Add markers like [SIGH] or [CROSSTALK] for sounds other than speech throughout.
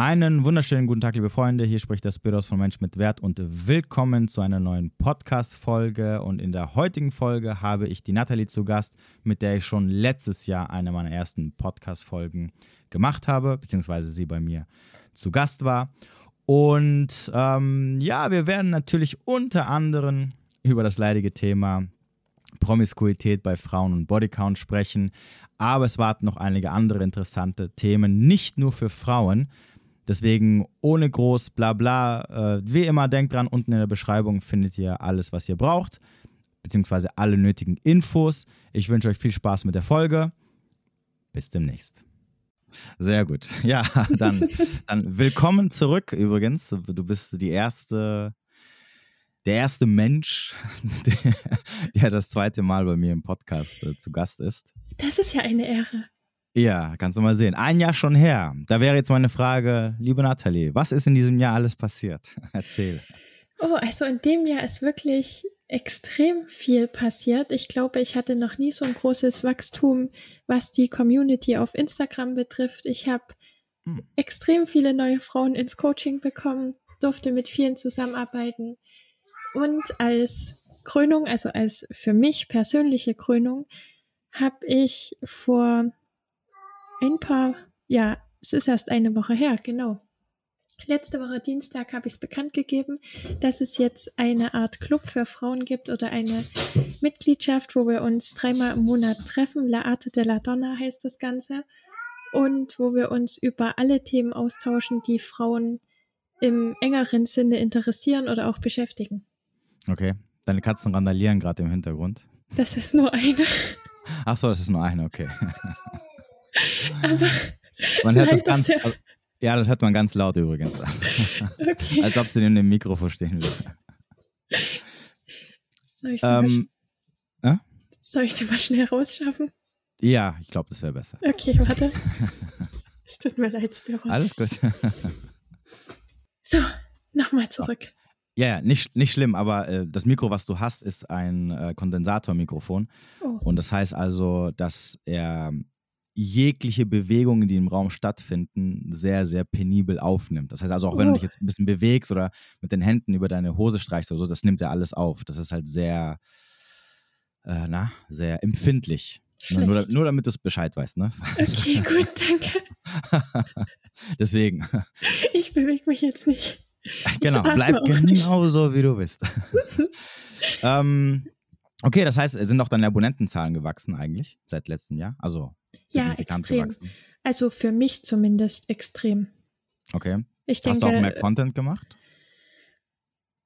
Einen wunderschönen guten Tag, liebe Freunde. Hier spricht der Spiros von Mensch mit Wert und willkommen zu einer neuen Podcast-Folge. Und in der heutigen Folge habe ich die Nathalie zu Gast, mit der ich schon letztes Jahr eine meiner ersten Podcast-Folgen gemacht habe, beziehungsweise sie bei mir zu Gast war. Und ähm, ja, wir werden natürlich unter anderem über das leidige Thema Promiskuität bei Frauen und Bodycount sprechen. Aber es warten noch einige andere interessante Themen, nicht nur für Frauen, Deswegen ohne groß Blabla. Äh, wie immer, denkt dran, unten in der Beschreibung findet ihr alles, was ihr braucht, beziehungsweise alle nötigen Infos. Ich wünsche euch viel Spaß mit der Folge. Bis demnächst. Sehr gut. [LAUGHS] Ja, dann, dann willkommen zurück übrigens. Du bist die erste, der erste Mensch, [LAUGHS] der, der das zweite Mal bei mir im Podcast äh, zu Gast ist. Das ist ja eine Ehre. Ja, kannst du mal sehen. Ein Jahr schon her. Da wäre jetzt meine Frage, liebe Nathalie, was ist in diesem Jahr alles passiert? [LAUGHS] Erzähl. Oh, also in dem Jahr ist wirklich extrem viel passiert. Ich glaube, ich hatte noch nie so ein großes Wachstum, was die Community auf Instagram betrifft. Ich habe hm. extrem viele neue Frauen ins Coaching bekommen, durfte mit vielen zusammenarbeiten. Und als Krönung, also als für mich persönliche Krönung, habe ich vor ein paar, ja, es ist erst eine Woche her, genau. Letzte Woche Dienstag habe ich es bekannt gegeben, dass es jetzt eine Art Club für Frauen gibt oder eine Mitgliedschaft, wo wir uns dreimal im Monat treffen. La Arte de la Donna heißt das Ganze. Und wo wir uns über alle Themen austauschen, die Frauen im engeren Sinne interessieren oder auch beschäftigen. Okay. Deine Katzen randalieren gerade im Hintergrund. Das ist nur eine. Ach so, das ist nur eine, okay. [LAUGHS] Aber man [LAUGHS] hört das ganz. Ja. ja. das hört man ganz laut übrigens. [LAUGHS] Okay. Als ob sie in dem Mikrofon stehen würde. Soll ich sie, ähm, mal, äh? Soll ich sie mal schnell rausschaffen? Ja, ich glaube, das wäre besser. Okay, warte. [LAUGHS] es tut mir leid, Spiros. Alles gut. so, nochmal zurück. Ja, ja, nicht, nicht schlimm, aber äh, das Mikro, was du hast, ist ein äh, Kondensatormikrofon. Oh. Und das heißt also, dass er jegliche Bewegungen, die im Raum stattfinden, sehr, sehr penibel aufnimmt. Das heißt also, auch wenn du dich jetzt ein bisschen bewegst oder mit den Händen über deine Hose streichst oder so, das nimmt er alles auf. Das ist halt sehr, äh, na, sehr empfindlich. Nur, nur, damit du es Bescheid weißt, ne? Okay, [LAUGHS] gut, danke. [LAUGHS] Deswegen. Ich bewege mich jetzt nicht. Genau, bleib genau so, wie du bist. [LAUGHS] ähm, okay, das heißt, sind auch deine Abonnentenzahlen gewachsen eigentlich seit letztem Jahr? Also ja, extrem. Gewachsen. Also für mich zumindest extrem. Okay. Ich denke, Hast du auch mehr Content gemacht?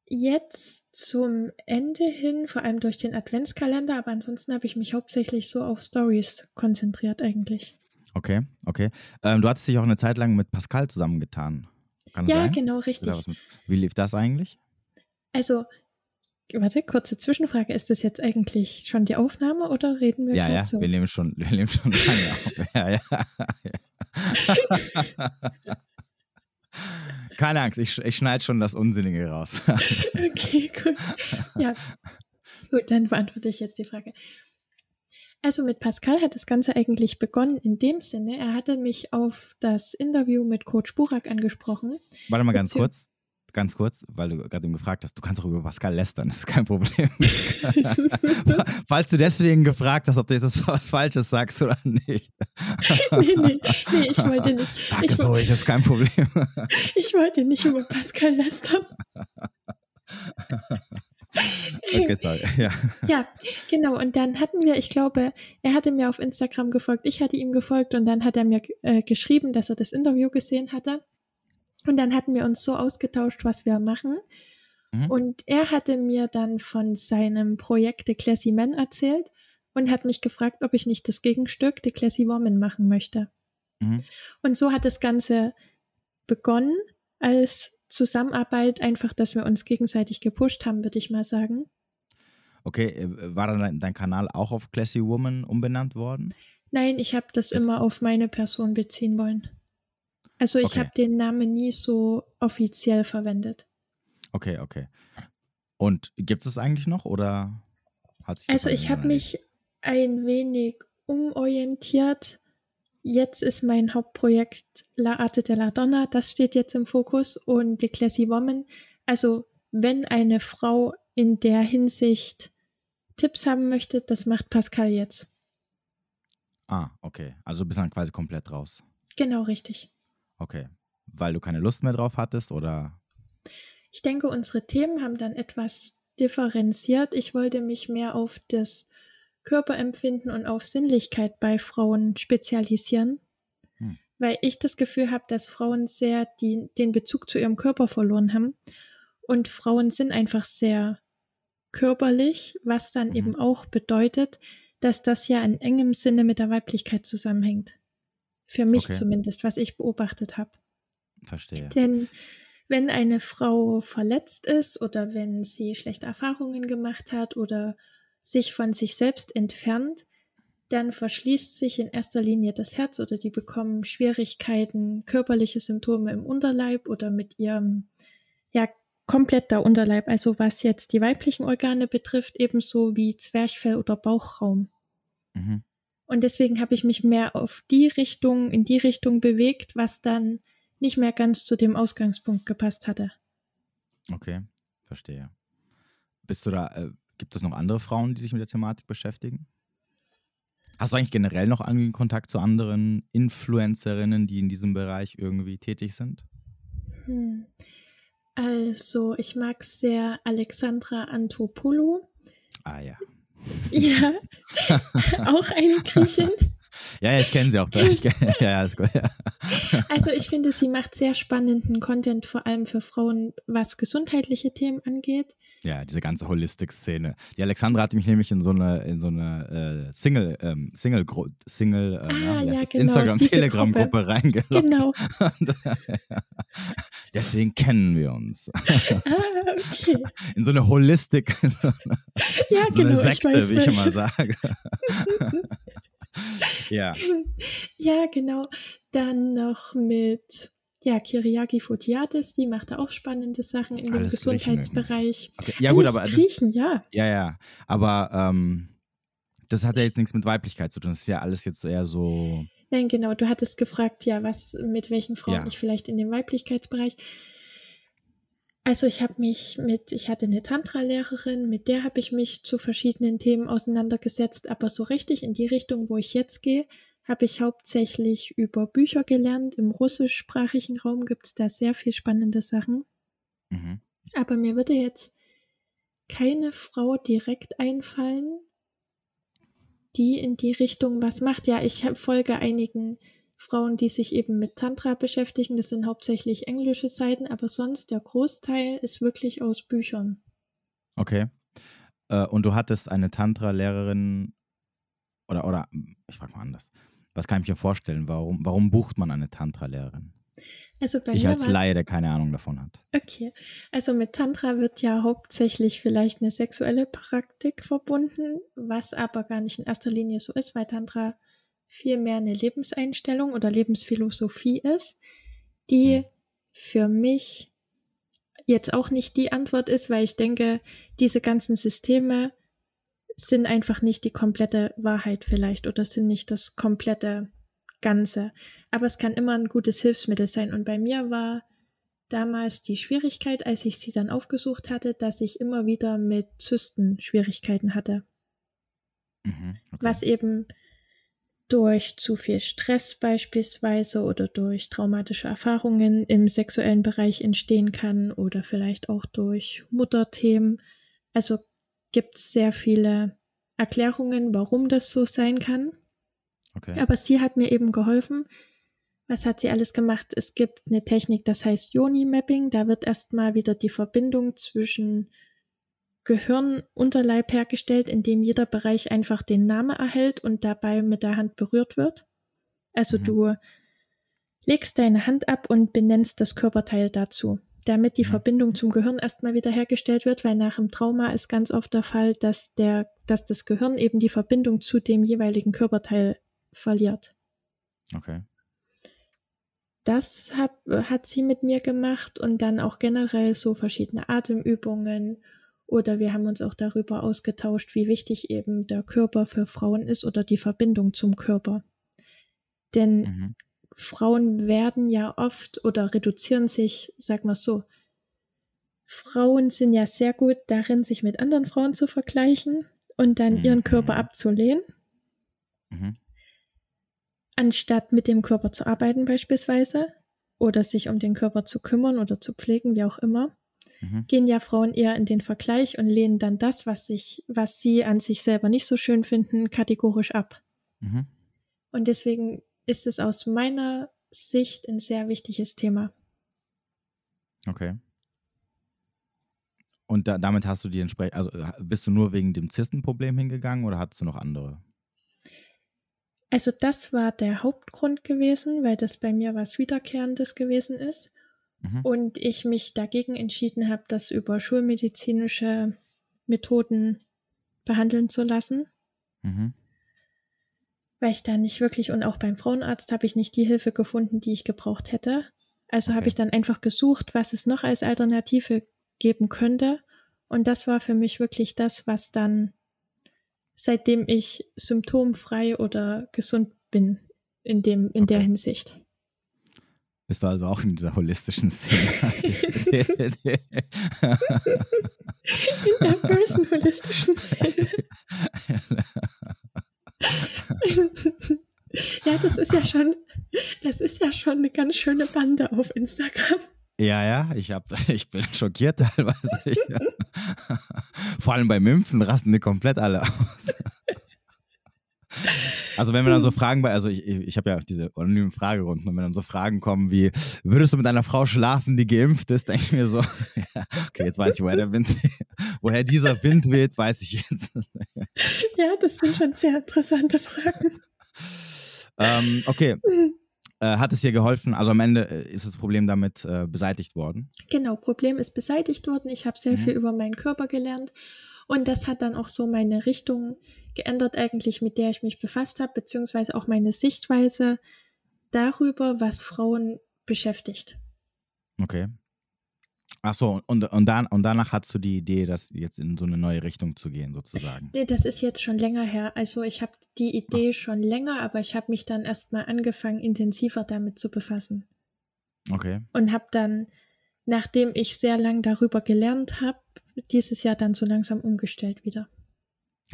Jetzt zum Ende hin, vor allem durch den Adventskalender, aber ansonsten habe ich mich hauptsächlich so auf Stories konzentriert eigentlich. Okay, okay. Ähm, du hattest dich auch eine Zeit lang mit Pascal zusammengetan. Kann ja, sein? genau, richtig. Wie lief das eigentlich? Also Warte, kurze Zwischenfrage. Ist das jetzt eigentlich schon die Aufnahme oder reden wir Ja, ja, so? wir nehmen schon, wir nehmen schon [LAUGHS] lange auf. Ja, ja, ja. [LAUGHS] Keine Angst, ich, ich schneide schon das Unsinnige raus. [LAUGHS] okay, gut. Ja, gut, dann beantworte ich jetzt die Frage. Also mit Pascal hat das Ganze eigentlich begonnen in dem Sinne, er hatte mich auf das Interview mit Coach Burak angesprochen. Warte mal ganz kurz ganz kurz, weil du gerade eben gefragt hast, du kannst auch über Pascal lästern, das ist kein Problem. [LAUGHS] Falls du deswegen gefragt hast, ob du jetzt was Falsches sagst oder nicht. [LAUGHS] nee, nee, nee, ich wollte nicht. Sag es ruhig, ist kein Problem. [LAUGHS] ich wollte nicht über Pascal lästern. Okay, sorry. Ja. ja, genau. Und dann hatten wir, ich glaube, er hatte mir auf Instagram gefolgt, ich hatte ihm gefolgt und dann hat er mir äh, geschrieben, dass er das Interview gesehen hatte. Und dann hatten wir uns so ausgetauscht, was wir machen. Mhm. Und er hatte mir dann von seinem Projekt The Classy Men erzählt und hat mich gefragt, ob ich nicht das Gegenstück The Classy Woman machen möchte. Mhm. Und so hat das Ganze begonnen als Zusammenarbeit, einfach, dass wir uns gegenseitig gepusht haben, würde ich mal sagen. Okay, äh, war dann dein Kanal auch auf Classy Woman umbenannt worden? Nein, ich habe das Ist immer auf meine Person beziehen wollen. Also ich okay. habe den Namen nie so offiziell verwendet. Okay, okay. Und gibt es eigentlich noch oder hat sich Also ich habe mich ein wenig umorientiert jetzt ist mein Hauptprojekt La Arte de la Donna, das steht jetzt im Fokus und The Classy Woman. Also wenn eine Frau in der Hinsicht Tipps haben möchte, das macht Pascal jetzt. Ah, okay. Also bist dann quasi komplett raus. Genau, richtig. Okay. Weil du keine Lust mehr drauf hattest oder? Ich denke, unsere Themen haben dann etwas differenziert. Ich wollte mich mehr auf das Körperempfinden und auf Sinnlichkeit bei Frauen spezialisieren, hm. weil ich das Gefühl habe, dass Frauen sehr die, den Bezug zu ihrem Körper verloren haben. Und Frauen sind einfach sehr körperlich, was dann mhm. eben auch bedeutet, dass das ja in engem Sinne mit der Weiblichkeit zusammenhängt. Für mich okay. zumindest, was ich beobachtet habe. Verstehe. Denn wenn eine Frau verletzt ist oder wenn sie schlechte Erfahrungen gemacht hat oder sich von sich selbst entfernt, dann verschließt sich in erster Linie das Herz oder die bekommen Schwierigkeiten, körperliche Symptome im Unterleib oder mit ihrem ja kompletter Unterleib, also was jetzt die weiblichen Organe betrifft, ebenso wie Zwerchfell oder Bauchraum. Mhm. Und deswegen habe ich mich mehr auf die Richtung, in die Richtung bewegt, was dann nicht mehr ganz zu dem Ausgangspunkt gepasst hatte. Okay, verstehe. Bist du da, äh, Gibt es noch andere Frauen, die sich mit der Thematik beschäftigen? Hast du eigentlich generell noch irgendwie Kontakt zu anderen Influencerinnen, die in diesem Bereich irgendwie tätig sind? Hm. Also, ich mag sehr Alexandra Antopoulou. Ah ja. Ja, [LAUGHS] auch eine Griechin. Ja, ich kenne sie auch. Ich kenn, ja, ist gut. Ja. Also ich finde, sie macht sehr spannenden Content, vor allem für Frauen, was gesundheitliche Themen angeht. Ja, diese ganze Holistik-Szene. Die Alexandra hat mich nämlich in so eine, in so eine äh, Single, ähm, Single, Single äh, ah, ja, genau, Instagram, Telegram-Gruppe reingeloggt. Genau. [LAUGHS] Deswegen kennen wir uns. [LAUGHS] Ah, okay. In so eine Holistik, [LAUGHS] ja, so genau, eine Sekte, ich weiß, wie ich immer sage. [LAUGHS] ja. Ja, genau. Dann noch mit ja, Kiriaki Fotiadis, die macht da auch spannende Sachen in Alles dem Gesundheitsbereich. Okay. Ja, gut, aber. Griechen, das, ja. Ja, ja. Aber ähm, das hat ja jetzt nichts mit Weiblichkeit zu tun. Das ist ja alles jetzt eher so. Nein, genau. Du hattest gefragt, ja, was mit welchen Frauen ja. ich vielleicht in dem Weiblichkeitsbereich. Also ich habe mich mit, ich hatte eine Tantra-Lehrerin, mit der habe ich mich zu verschiedenen Themen auseinandergesetzt, aber so richtig in die Richtung, wo ich jetzt gehe, habe ich hauptsächlich über Bücher gelernt. Im russischsprachigen Raum gibt es da sehr viel spannende Sachen. Mhm. Aber mir würde jetzt keine Frau direkt einfallen, die in die Richtung was macht. Ja, ich folge einigen Frauen, die sich eben mit Tantra beschäftigen. Das sind hauptsächlich englische Seiten, aber sonst der Großteil ist wirklich aus Büchern. Okay. Äh, und du hattest eine Tantra-Lehrerin oder, oder ich frage mal anders. Was kann ich mir vorstellen? Warum, warum bucht man eine Tantra-Lehrerin? Also bei ich mir als Laie, der keine Ahnung davon hat. Okay, also mit Tantra wird ja hauptsächlich vielleicht eine sexuelle Praktik verbunden, was aber gar nicht in erster Linie so ist, weil Tantra vielmehr eine Lebenseinstellung oder Lebensphilosophie ist, die hm. für mich jetzt auch nicht die Antwort ist, weil ich denke, diese ganzen Systeme sind einfach nicht die komplette Wahrheit vielleicht oder sind nicht das komplette Ganze. Aber es kann immer ein gutes Hilfsmittel sein. Und bei mir war damals die Schwierigkeit, als ich sie dann aufgesucht hatte, dass ich immer wieder mit Zysten Schwierigkeiten hatte. Mhm, okay. Was eben durch zu viel Stress beispielsweise oder durch traumatische Erfahrungen im sexuellen Bereich entstehen kann oder vielleicht auch durch Mutterthemen. Also gibt es sehr viele Erklärungen, warum das so sein kann. Okay. Aber sie hat mir eben geholfen. Was hat sie alles gemacht? Es gibt eine Technik, das heißt Yoni-Mapping. Da wird erstmal wieder die Verbindung zwischen Gehirn, Unterleib hergestellt, indem jeder Bereich einfach den Namen erhält und dabei mit der Hand berührt wird. Also mhm. du legst deine Hand ab und benennst das Körperteil dazu damit die mhm. Verbindung zum Gehirn erstmal wieder hergestellt wird, weil nach dem Trauma ist ganz oft der Fall, dass, der, dass das Gehirn eben die Verbindung zu dem jeweiligen Körperteil verliert. Okay. Das hat, hat sie mit mir gemacht und dann auch generell so verschiedene Atemübungen oder wir haben uns auch darüber ausgetauscht, wie wichtig eben der Körper für Frauen ist oder die Verbindung zum Körper. Denn mhm. Frauen werden ja oft oder reduzieren sich, sag mal so, Frauen sind ja sehr gut darin, sich mit anderen Frauen zu vergleichen und dann mhm. ihren Körper abzulehnen. Mhm. Anstatt mit dem Körper zu arbeiten beispielsweise oder sich um den Körper zu kümmern oder zu pflegen, wie auch immer, mhm. gehen ja Frauen eher in den Vergleich und lehnen dann das, was, sich, was sie an sich selber nicht so schön finden, kategorisch ab. Mhm. Und deswegen ist es aus meiner Sicht ein sehr wichtiges Thema. Okay. Und da, damit hast du die entsprechend, also bist du nur wegen dem Zystenproblem hingegangen oder hattest du noch andere? Also das war der Hauptgrund gewesen, weil das bei mir was Wiederkehrendes gewesen ist. Mhm. Und ich mich dagegen entschieden habe, das über schulmedizinische Methoden behandeln zu lassen. Mhm. Weil ich da nicht wirklich, und auch beim Frauenarzt habe ich nicht die Hilfe gefunden, die ich gebraucht hätte. Also okay. habe ich dann einfach gesucht, was es noch als Alternative geben könnte. Und das war für mich wirklich das, was dann, seitdem ich symptomfrei oder gesund bin, in, dem, in okay. der Hinsicht. Bist du also auch in dieser holistischen Szene? [LAUGHS] in der bösen holistischen Szene. [LAUGHS] ja, das ist ja schon, das ist ja schon eine ganz schöne Bande auf Instagram. Ja, ja, ich, hab, [LAUGHS] ich bin schockiert [LAUGHS] teilweise. Ich, vor allem bei Impfen rasten die komplett alle aus. [LAUGHS] Also wenn wir dann so Fragen bei, also ich, ich habe ja diese anonymen Fragerunden und wenn dann so Fragen kommen wie, würdest du mit einer Frau schlafen, die geimpft ist, denke ich mir so, ja, okay, jetzt weiß ich, woher der Wind, woher dieser Wind weht, weiß ich jetzt. Ja, das sind schon sehr interessante Fragen. Ähm, okay, mhm. Äh, hat es dir geholfen? Also am Ende äh, ist das Problem damit äh, beseitigt worden? Genau, Problem ist beseitigt worden. Ich habe sehr mhm. viel über meinen Körper gelernt und das hat dann auch so meine Richtung geändert eigentlich, mit der ich mich befasst habe, beziehungsweise auch meine Sichtweise darüber, was Frauen beschäftigt. Okay. Ach so, und, und, dann, und danach hast du die Idee, das jetzt in so eine neue Richtung zu gehen, sozusagen? Nee, das ist jetzt schon länger her. Also ich habe die Idee Ach. schon länger, aber ich habe mich dann erstmal angefangen, intensiver damit zu befassen. Okay. Und habe dann, nachdem ich sehr lang darüber gelernt habe, dieses Jahr dann so langsam umgestellt wieder.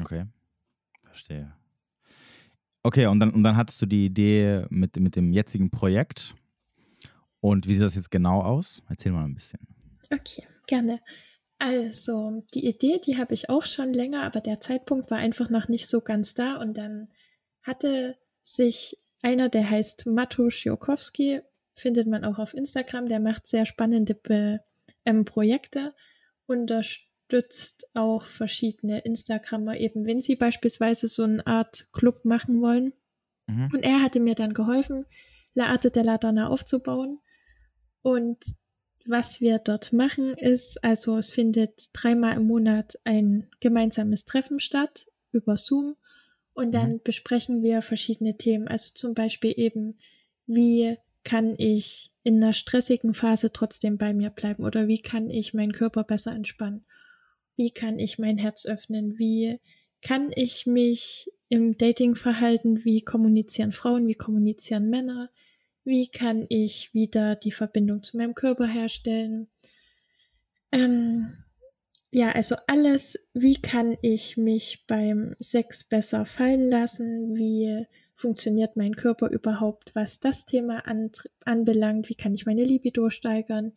Okay, verstehe. Okay, und dann, und dann hattest du die Idee mit, mit dem jetzigen Projekt. Und wie sieht das jetzt genau aus? Erzähl mal ein bisschen. Okay, gerne. Also, die Idee, die habe ich auch schon länger, aber der Zeitpunkt war einfach noch nicht so ganz da. Und dann hatte sich einer, der heißt Matusz Jokowski, findet man auch auf Instagram, der macht sehr spannende Be ähm, Projekte, unterstützt auch verschiedene Instagrammer, eben wenn sie beispielsweise so eine Art Club machen wollen. Mhm. Und er hatte mir dann geholfen, La Arte della Donna aufzubauen. Und was wir dort machen ist, also es findet dreimal im Monat ein gemeinsames Treffen statt über Zoom und dann mhm. besprechen wir verschiedene Themen. Also zum Beispiel eben, wie kann ich in einer stressigen Phase trotzdem bei mir bleiben oder wie kann ich meinen Körper besser entspannen? Wie kann ich mein Herz öffnen? Wie kann ich mich im Dating verhalten? Wie kommunizieren Frauen? Wie kommunizieren Männer? Wie kann ich wieder die Verbindung zu meinem Körper herstellen? Ähm, ja, also alles, wie kann ich mich beim Sex besser fallen lassen? Wie funktioniert mein Körper überhaupt, was das Thema an, anbelangt? Wie kann ich meine Libido steigern?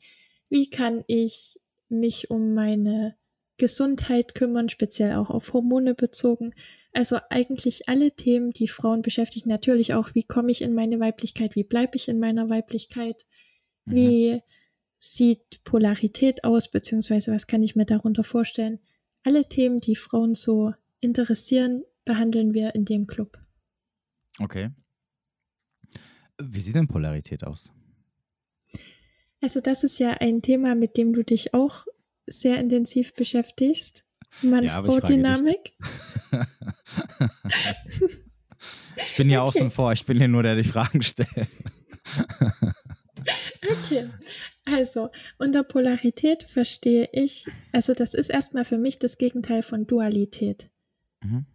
Wie kann ich mich um meine Gesundheit kümmern, speziell auch auf Hormone bezogen? Also eigentlich alle Themen, die Frauen beschäftigen. Natürlich auch, wie komme ich in meine Weiblichkeit, wie bleibe ich in meiner Weiblichkeit, mhm. wie sieht Polarität aus, beziehungsweise was kann ich mir darunter vorstellen. Alle Themen, die Frauen so interessieren, behandeln wir in dem Club. Okay. Wie sieht denn Polarität aus? Also das ist ja ein Thema, mit dem du dich auch sehr intensiv beschäftigst. Mann-Frau-Dynamik. Ja, [LAUGHS] ich bin hier okay. außen vor, ich bin hier nur der, der die Fragen stellt. okay, also unter Polarität verstehe ich, also das ist erstmal für mich das Gegenteil von Dualität. Mhm.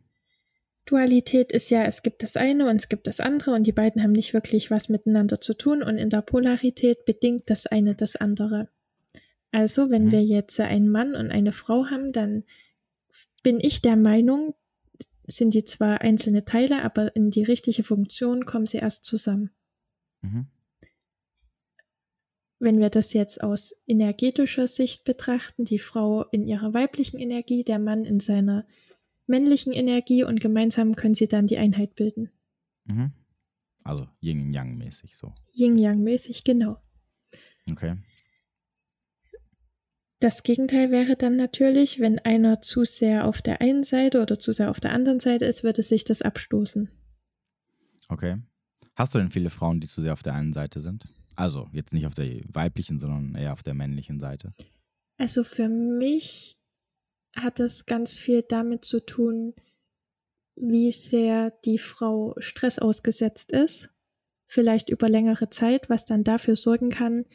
Dualität ist ja, es gibt das eine und es gibt das andere und die beiden haben nicht wirklich was miteinander zu tun und in der Polarität bedingt das eine das andere. Also, wenn mhm. wir jetzt einen Mann und eine Frau haben, dann bin ich der Meinung, sind die zwar einzelne Teile, aber in die richtige Funktion kommen sie erst zusammen. Mhm. Wenn wir das jetzt aus energetischer Sicht betrachten, die Frau in ihrer weiblichen Energie, der Mann in seiner männlichen Energie und gemeinsam können sie dann die Einheit bilden. Mhm. Also Yin-Yang-mäßig so. Yin-Yang-mäßig, genau. Okay. Das Gegenteil wäre dann natürlich, wenn einer zu sehr auf der einen Seite oder zu sehr auf der anderen Seite ist, würde sich das abstoßen. Okay. Hast du denn viele Frauen, die zu sehr auf der einen Seite sind? Also jetzt nicht auf der weiblichen, sondern eher auf der männlichen Seite. Also für mich hat das ganz viel damit zu tun, wie sehr die Frau Stress ausgesetzt ist, vielleicht über längere Zeit, was dann dafür sorgen kann,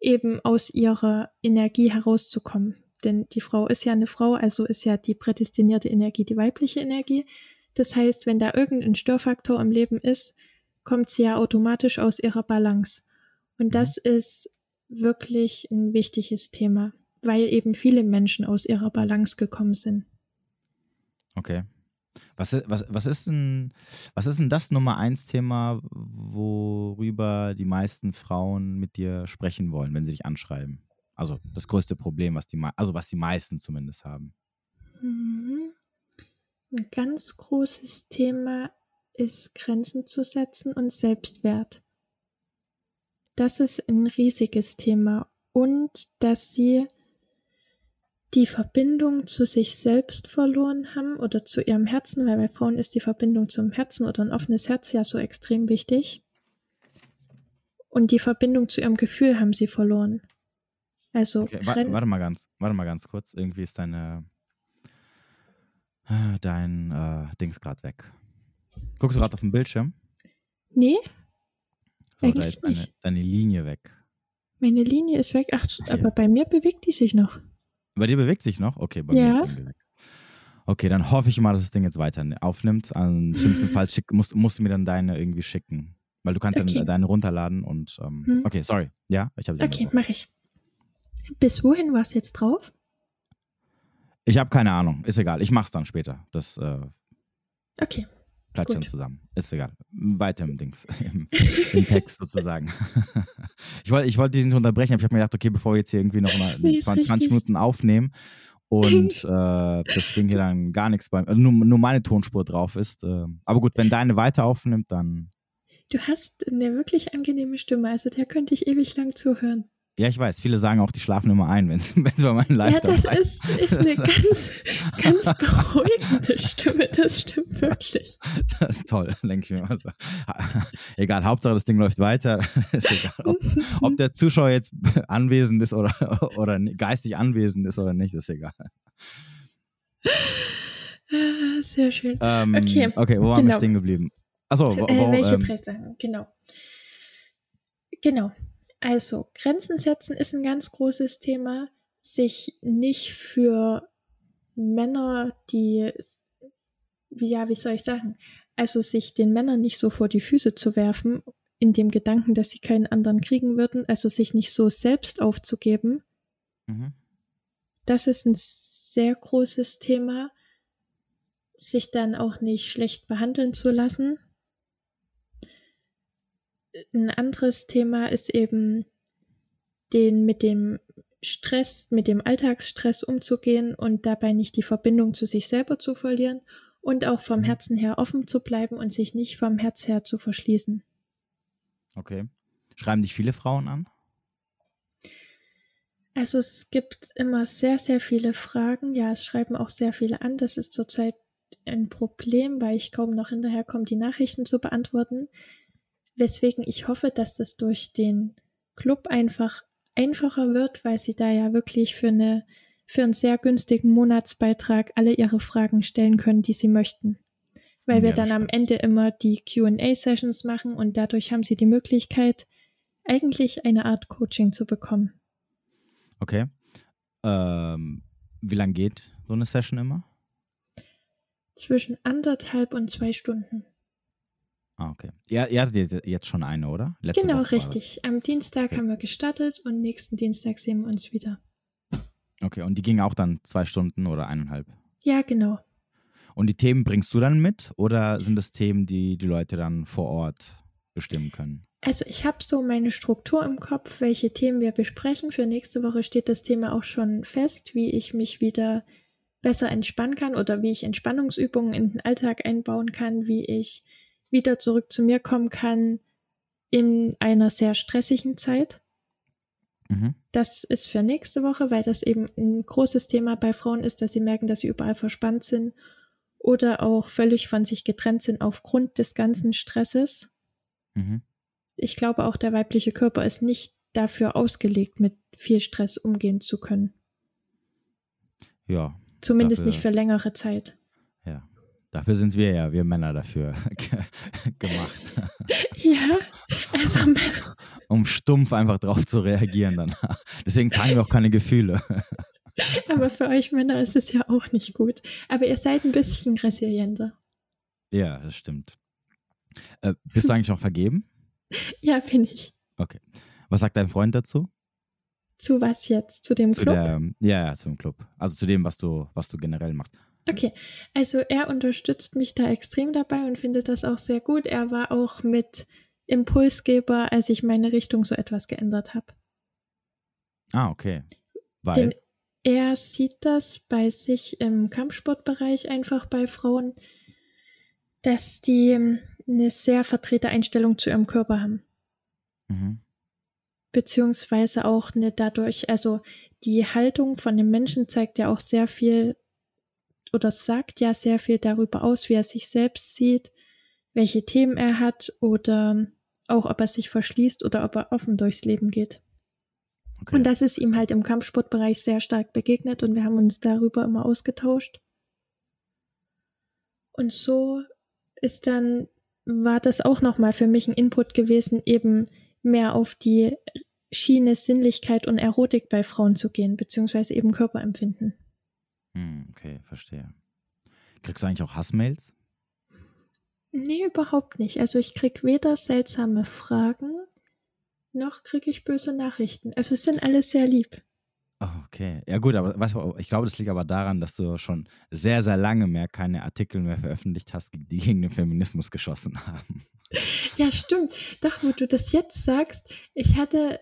eben aus ihrer Energie herauszukommen. Denn die Frau ist ja eine Frau, also ist ja die prädestinierte Energie die weibliche Energie. Das heißt, wenn da irgendein Störfaktor im Leben ist, kommt sie ja automatisch aus ihrer Balance. Und das mhm. ist wirklich ein wichtiges Thema, weil eben viele Menschen aus ihrer Balance gekommen sind. Okay. Was, was, was, ist denn, was ist denn das Nummer eins Thema, worüber die meisten Frauen mit dir sprechen wollen, wenn sie dich anschreiben? Also das größte Problem, was die, also was die meisten zumindest haben. Mhm. Ein ganz großes Thema ist Grenzen zu setzen und Selbstwert. Das ist ein riesiges Thema und dass sie die Verbindung zu sich selbst verloren haben oder zu ihrem Herzen, weil bei Frauen ist die Verbindung zum Herzen oder ein offenes Herz ja so extrem wichtig. Und die Verbindung zu ihrem Gefühl haben sie verloren. Also okay, warte, warte mal ganz, warte mal ganz kurz. Irgendwie ist deine äh, dein äh, Dings gerade weg. Guckst du gerade auf dem Bildschirm? Nee. So, da ist deine, deine, Linie weg. Meine Linie ist weg. Ach, aber bei mir bewegt die sich noch. Bei dir bewegt sich noch? Okay, bei ja. mir ist es weg. Okay, dann hoffe ich mal, dass das Ding jetzt weiter aufnimmt. Im schlimmsten Fall schick, musst, musst, du mir dann deine irgendwie schicken. Weil du kannst okay. dann deine runterladen und ähm, hm. okay, sorry. Ja, ich habe Okay, mache ich. Bis wohin war es jetzt drauf? Ich habe keine Ahnung. Ist egal. Ich mache es dann später. Das äh, okay. Klatsch dann zusammen. Ist egal. Weiter im Dings, [LAUGHS] im, im Text sozusagen. [LAUGHS] ich wollte ich wollt dich nicht unterbrechen, aber ich habe mir gedacht, okay, bevor wir jetzt hier irgendwie noch mal nee, 20, 20 Minuten aufnehmen und [LAUGHS] äh, das Ding hier dann gar nichts beim, also nur, nur meine Tonspur drauf ist. Äh, aber gut, wenn deine weiter aufnimmt, dann. Du hast eine wirklich angenehme Stimme, also der könnte ich ewig lang zuhören. Ja, ich weiß. Viele sagen auch, die schlafen immer ein, wenn [LAUGHS] sie bei meinen live Ja, das ist, ist eine [LAUGHS] ganz, ganz beruhigende Stimme. Das stimmt wirklich. [LAUGHS] Das toll, denke ich mir mal so. Egal, Hauptsache das Ding läuft weiter. ist egal, ob, ob, der Zuschauer jetzt anwesend ist oder, oder geistig anwesend ist oder nicht, ist egal. Ah, sehr schön. Ähm, okay. okay, wo waren genau. wir stehen geblieben? Achso, wo, äh, welche ähm, Sachen? Genau. Genau. Also, Grenzen setzen ist ein ganz großes Thema. Sich nicht für Männer, die, ja, wie soll ich sagen, also sich den Männern nicht so vor die Füße zu werfen, in dem Gedanken, dass sie keinen anderen kriegen würden, also sich nicht so selbst aufzugeben. Mhm. Das ist ein sehr großes Thema. Sich dann auch nicht schlecht behandeln zu lassen ein anderes Thema ist eben, den mit dem Stress, mit dem Alltagsstress umzugehen und dabei nicht die Verbindung zu sich selber zu verlieren und auch vom mhm. Herzen her offen zu bleiben und sich nicht vom Herz her zu verschließen. Okay. Schreiben dich viele Frauen an? Also es gibt immer sehr, sehr viele Fragen. Ja, es schreiben auch sehr viele an. Das ist zurzeit ein Problem, weil ich kaum noch hinterherkomme, die Nachrichten zu beantworten weswegen ich hoffe, dass das durch den Club einfach einfacher wird, weil sie da ja wirklich für eine für einen sehr günstigen Monatsbeitrag alle ihre Fragen stellen können, die sie möchten. Weil ja, wir dann am Ende immer die QA-Sessions machen und dadurch haben sie die Möglichkeit, eigentlich eine Art Coaching zu bekommen. Okay. Ähm, wie lange geht so eine Session immer? Zwischen anderthalb und zwei Stunden. Ah, okay. Ihr, ihr hattet jetzt schon eine, oder? Letzte genau, richtig. Am Dienstag okay. haben wir gestartet und nächsten Dienstag sehen wir uns wieder. Okay, und die ging auch dann zwei Stunden oder eineinhalb? Ja, genau. Und die Themen bringst du dann mit oder sind das Themen, die die Leute dann vor Ort bestimmen können? Also ich habe so meine Struktur im Kopf, welche Themen wir besprechen. Für nächste Woche steht das Thema auch schon fest, wie ich mich wieder besser entspannen kann oder wie ich Entspannungsübungen in den Alltag einbauen kann, wie ich wieder zurück zu mir kommen kann in einer sehr stressigen Zeit. Mhm. Das ist für nächste Woche, weil das eben ein großes Thema bei Frauen ist, dass sie merken, dass sie überall verspannt sind oder auch völlig von sich getrennt sind aufgrund des ganzen Stresses. Mhm. Ich glaube auch, der weibliche Körper ist nicht dafür ausgelegt, mit viel Stress umgehen zu können. Ja. Zumindest dafür, nicht für längere Zeit. Dafür sind wir ja, wir Männer dafür [LAUGHS] gemacht. Ja, also [LAUGHS] Um stumpf einfach drauf zu reagieren danach. Deswegen zeigen wir auch keine Gefühle. [LAUGHS] Aber für euch Männer ist es ja auch nicht gut. Aber ihr seid ein bisschen resilienter. Ja, das stimmt. Äh, bist du eigentlich noch vergeben? Ja, bin ich. Okay. Was sagt dein Freund dazu? Zu was jetzt? Zu dem zu Club? Der, ja, ja, zum Club. Also zu dem, was du, was du generell machst. Okay, also er unterstützt mich da extrem dabei und findet das auch sehr gut. Er war auch mit Impulsgeber, als ich meine Richtung so etwas geändert habe. Ah, okay. Weil? Denn er sieht das bei sich im Kampfsportbereich einfach bei Frauen, dass die ähm, eine sehr vertrete Einstellung zu ihrem Körper haben. Mhm. Beziehungsweise auch eine dadurch, also die Haltung von dem Menschen zeigt ja auch sehr viel oder sagt ja sehr viel darüber aus, wie er sich selbst sieht, welche Themen er hat oder auch ob er sich verschließt oder ob er offen durchs Leben geht. Okay. Und das ist ihm halt im Kampfsportbereich sehr stark begegnet und wir haben uns darüber immer ausgetauscht. Und so ist dann, war das auch nochmal für mich ein Input gewesen, eben mehr auf die Schiene Sinnlichkeit und Erotik bei Frauen zu gehen, beziehungsweise eben Körperempfinden. Hm, okay, verstehe. Kriegst du eigentlich auch Hassmails? Nee, überhaupt nicht. Also ich krieg weder seltsame Fragen, noch kriege ich böse Nachrichten. Also es sind alle sehr lieb. Okay. Ja gut, aber weißt du, ich glaube, das liegt aber daran, dass du schon sehr, sehr lange mehr keine Artikel mehr veröffentlicht hast, die gegen den Feminismus geschossen haben. Ja, stimmt. Doch, wo du das jetzt sagst, ich hatte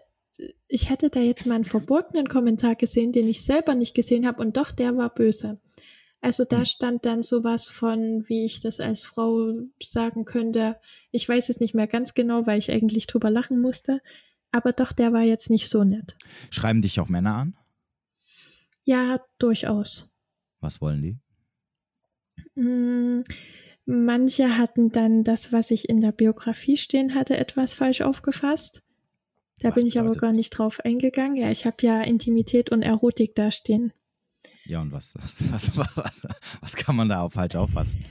ich hatte da jetzt mal einen verbotenen Kommentar gesehen, den ich selber nicht gesehen habe und doch, der war böse. Also da hm. stand dann sowas von, wie ich das als Frau sagen könnte. Ich weiß es nicht mehr ganz genau, weil ich eigentlich drüber lachen musste. Aber doch, der war jetzt nicht so nett. Schreiben dich auch Männer an? Ja, durchaus. Was wollen die? Hm, manche hatten dann das, was ich in der Biografie stehen hatte, etwas falsch aufgefasst. Da bin ich aber gar nicht drauf eingegangen. Ja, ich habe ja Intimität und Erotik dastehen. Ja, und was, was, [LAUGHS] was, was, was kann man da auch falsch auffassen?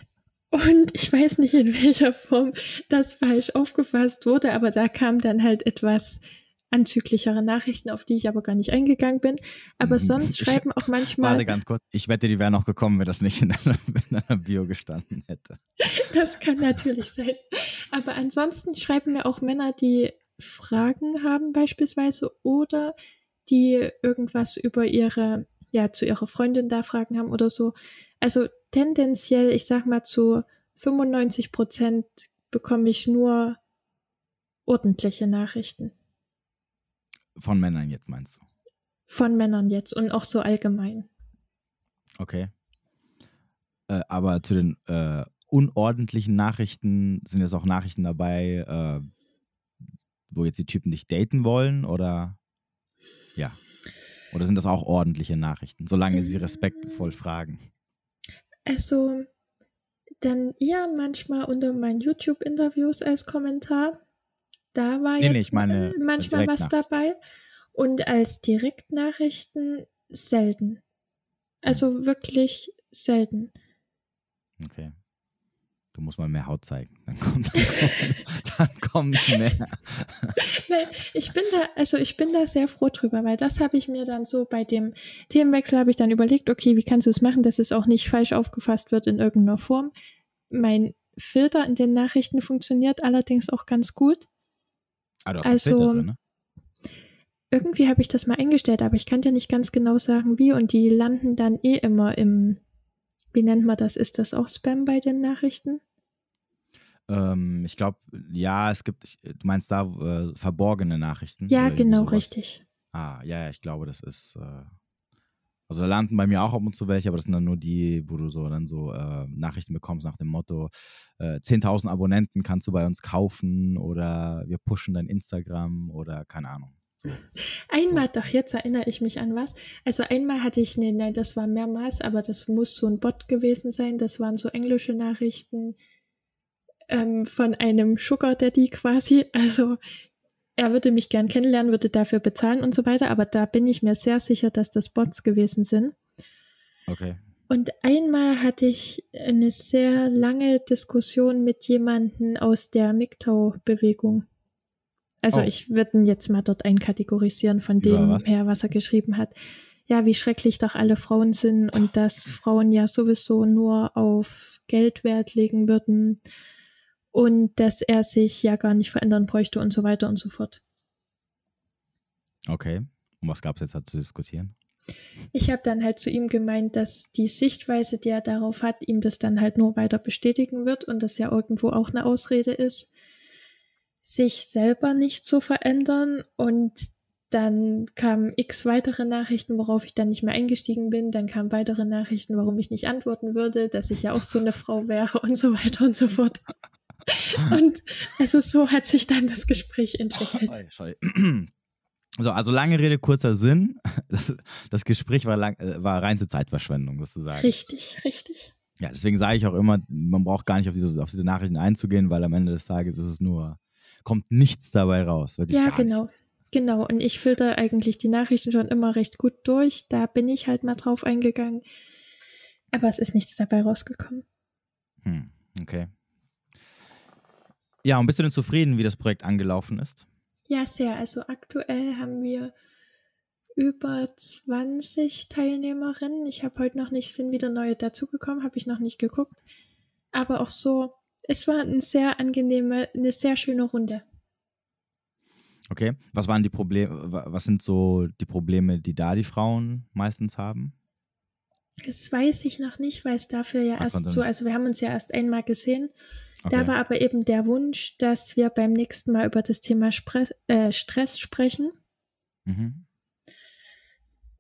Und ich weiß nicht, in welcher Form das falsch aufgefasst wurde, aber da kamen dann halt etwas anzüglichere Nachrichten, auf die ich aber gar nicht eingegangen bin. Aber mhm. sonst schreiben auch manchmal. Warte ganz kurz, ich wette, die wären auch gekommen, wenn das nicht in einer, [LAUGHS] in einer Bio gestanden hätte. Das kann natürlich sein. Aber ansonsten schreiben mir auch Männer, die Fragen haben beispielsweise oder die irgendwas über ihre, ja, zu ihrer Freundin da Fragen haben oder so. Also tendenziell, ich sag mal zu 95 Prozent bekomme ich nur ordentliche Nachrichten. Von Männern jetzt meinst du? Von Männern jetzt und auch so allgemein. Okay. Äh, aber zu den äh, unordentlichen Nachrichten sind jetzt auch Nachrichten dabei, äh, wo jetzt die Typen dich daten wollen oder ja? Oder sind das auch ordentliche Nachrichten, solange sie respektvoll fragen? Also, dann eher manchmal unter meinen YouTube-Interviews als Kommentar. Da war nee, jetzt nee, meine, manchmal was dabei. Und als Direktnachrichten selten. Also wirklich selten. Okay. Du musst mal mehr Haut zeigen. Dann kommt, dann kommt, dann kommt mehr. Nein, ich bin da, also ich bin da sehr froh drüber, weil das habe ich mir dann so bei dem Themenwechsel habe ich dann überlegt, okay, wie kannst du es machen, dass es auch nicht falsch aufgefasst wird in irgendeiner Form. Mein Filter in den Nachrichten funktioniert allerdings auch ganz gut. Ah, du hast Also, Filter drin, ne? Irgendwie habe ich das mal eingestellt, aber ich kann dir nicht ganz genau sagen, wie. Und die landen dann eh immer im, wie nennt man das? Ist das auch Spam bei den Nachrichten? Ähm, ich glaube, ja, es gibt, ich- du meinst da äh, verborgene Nachrichten? Ja, genau, richtig. Ah, ja, ja, ich glaube, das ist. Äh, also da landen bei mir auch ab und zu welche, aber das sind dann nur die, wo du so dann so äh, Nachrichten bekommst nach dem Motto: äh, 10.000 Abonnenten kannst du bei uns kaufen oder wir pushen dein Instagram oder keine Ahnung. Einmal, doch jetzt erinnere ich mich an was. Also einmal hatte ich, nee, nein, das war mehrmals, aber das muss so ein Bot gewesen sein. Das waren so englische Nachrichten ähm, von einem Sugar Daddy quasi. Also er würde mich gern kennenlernen, würde dafür bezahlen und so weiter, aber da bin ich mir sehr sicher, dass das Bots gewesen sind. Okay. Und einmal hatte ich eine sehr lange Diskussion mit jemandem aus der MGTOW-Bewegung. Also Oh. ich würde ihn jetzt mal dort einkategorisieren von dem her, was er geschrieben hat. Ja, wie schrecklich doch alle Frauen sind und dass Frauen ja sowieso nur auf Geld Wert legen würden und dass er sich ja gar nicht verändern bräuchte und so weiter und so fort. Okay. Und was gab es jetzt da zu diskutieren? Ich habe dann halt zu ihm gemeint, dass die Sichtweise, die er darauf hat, ihm das dann halt nur weiter bestätigen wird und das ja irgendwo auch eine Ausrede ist, sich selber nicht zu verändern. Und dann kamen x weitere Nachrichten, worauf ich dann nicht mehr eingestiegen bin. Dann kamen weitere Nachrichten, warum ich nicht antworten würde, dass ich ja auch so eine Frau wäre und so weiter und so fort. [LAUGHS] Und also so hat sich dann das Gespräch entwickelt. [CLEARS THROAT] So, also lange Rede, kurzer Sinn. [LAUGHS] Das, das Gespräch war, lang, äh, war reinste Zeitverschwendung, sozusagen. Richtig, richtig. Ja, deswegen sage ich auch immer, man braucht gar nicht auf diese, auf diese Nachrichten einzugehen, weil am Ende des Tages ist es nur, kommt nichts dabei raus. Ja, genau. Nichts. Genau, und ich filter eigentlich die Nachrichten schon immer recht gut durch. Da bin ich halt mal drauf eingegangen. Aber es ist nichts dabei rausgekommen. Hm, okay. Ja, und bist du denn zufrieden, wie das Projekt angelaufen ist? Ja, sehr. Also aktuell haben wir über 20 Teilnehmerinnen. Ich habe heute noch nicht, sind wieder neue dazugekommen, habe ich noch nicht geguckt. Aber auch so, es war eine sehr angenehme, eine sehr schöne Runde. Okay. Was waren die Probleme, wa- was sind so die Probleme, die da die Frauen meistens haben? Das weiß ich noch nicht, weil es dafür ja Ach, erst so, also wir haben uns ja erst einmal gesehen. Okay. Da war aber eben der Wunsch, dass wir beim nächsten Mal über das Thema Spre äh, Stress sprechen. mhm.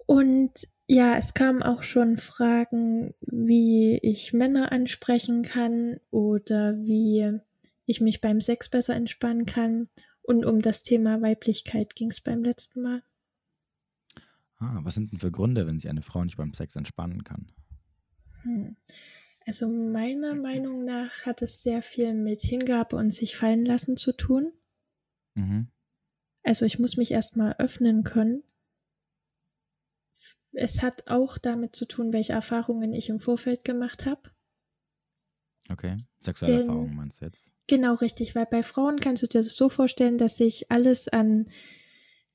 Und ja, es kamen auch schon Fragen, wie ich Männer ansprechen kann oder wie ich mich beim Sex besser entspannen kann. Und um das Thema Weiblichkeit ging es beim letzten Mal. ah, was sind denn für Gründe, wenn sich eine Frau nicht beim Sex entspannen kann? Hm. Also meiner Meinung nach hat es sehr viel mit Hingabe und sich fallen lassen zu tun. Mhm. Also ich muss mich erstmal öffnen können. Es hat auch damit zu tun, welche Erfahrungen ich im Vorfeld gemacht habe. Okay. Sexuelle Den- Erfahrungen meinst du jetzt? Genau richtig, weil bei Frauen kannst du dir das so vorstellen, dass sich alles an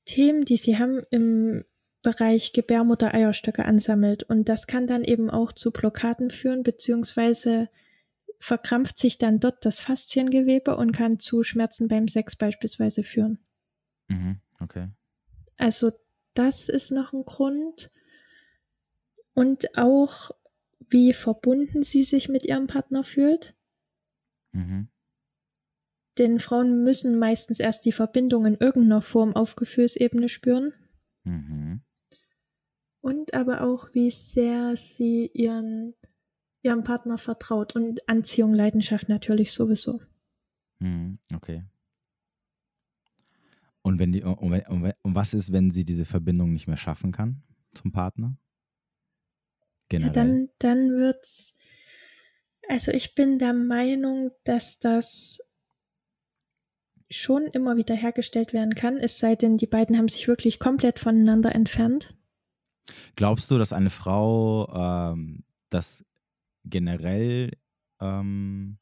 Themen, die sie haben, im Bereich Gebärmutter, Eierstöcke ansammelt. Und das kann dann eben auch zu Blockaden führen, beziehungsweise verkrampft sich dann dort das Fasziengewebe und kann zu Schmerzen beim Sex beispielsweise führen. Mhm. Okay. Also das ist noch ein Grund. Und auch, wie verbunden sie sich mit ihrem Partner fühlt. Mhm. Denn Frauen müssen meistens erst die Verbindung in irgendeiner Form auf Gefühlsebene spüren. Mhm. Und aber auch, wie sehr sie ihren, ihrem Partner vertraut. Und Anziehung, Leidenschaft natürlich sowieso. Mhm. Okay. Und wenn die und, und, und was ist, wenn sie diese Verbindung nicht mehr schaffen kann zum Partner? Ja, Generell. dann, dann wird's. Also ich bin der Meinung, dass das schon immer wieder hergestellt werden kann, es sei denn, die beiden haben sich wirklich komplett voneinander entfernt. Glaubst du, dass eine Frau ähm, das generell ähm,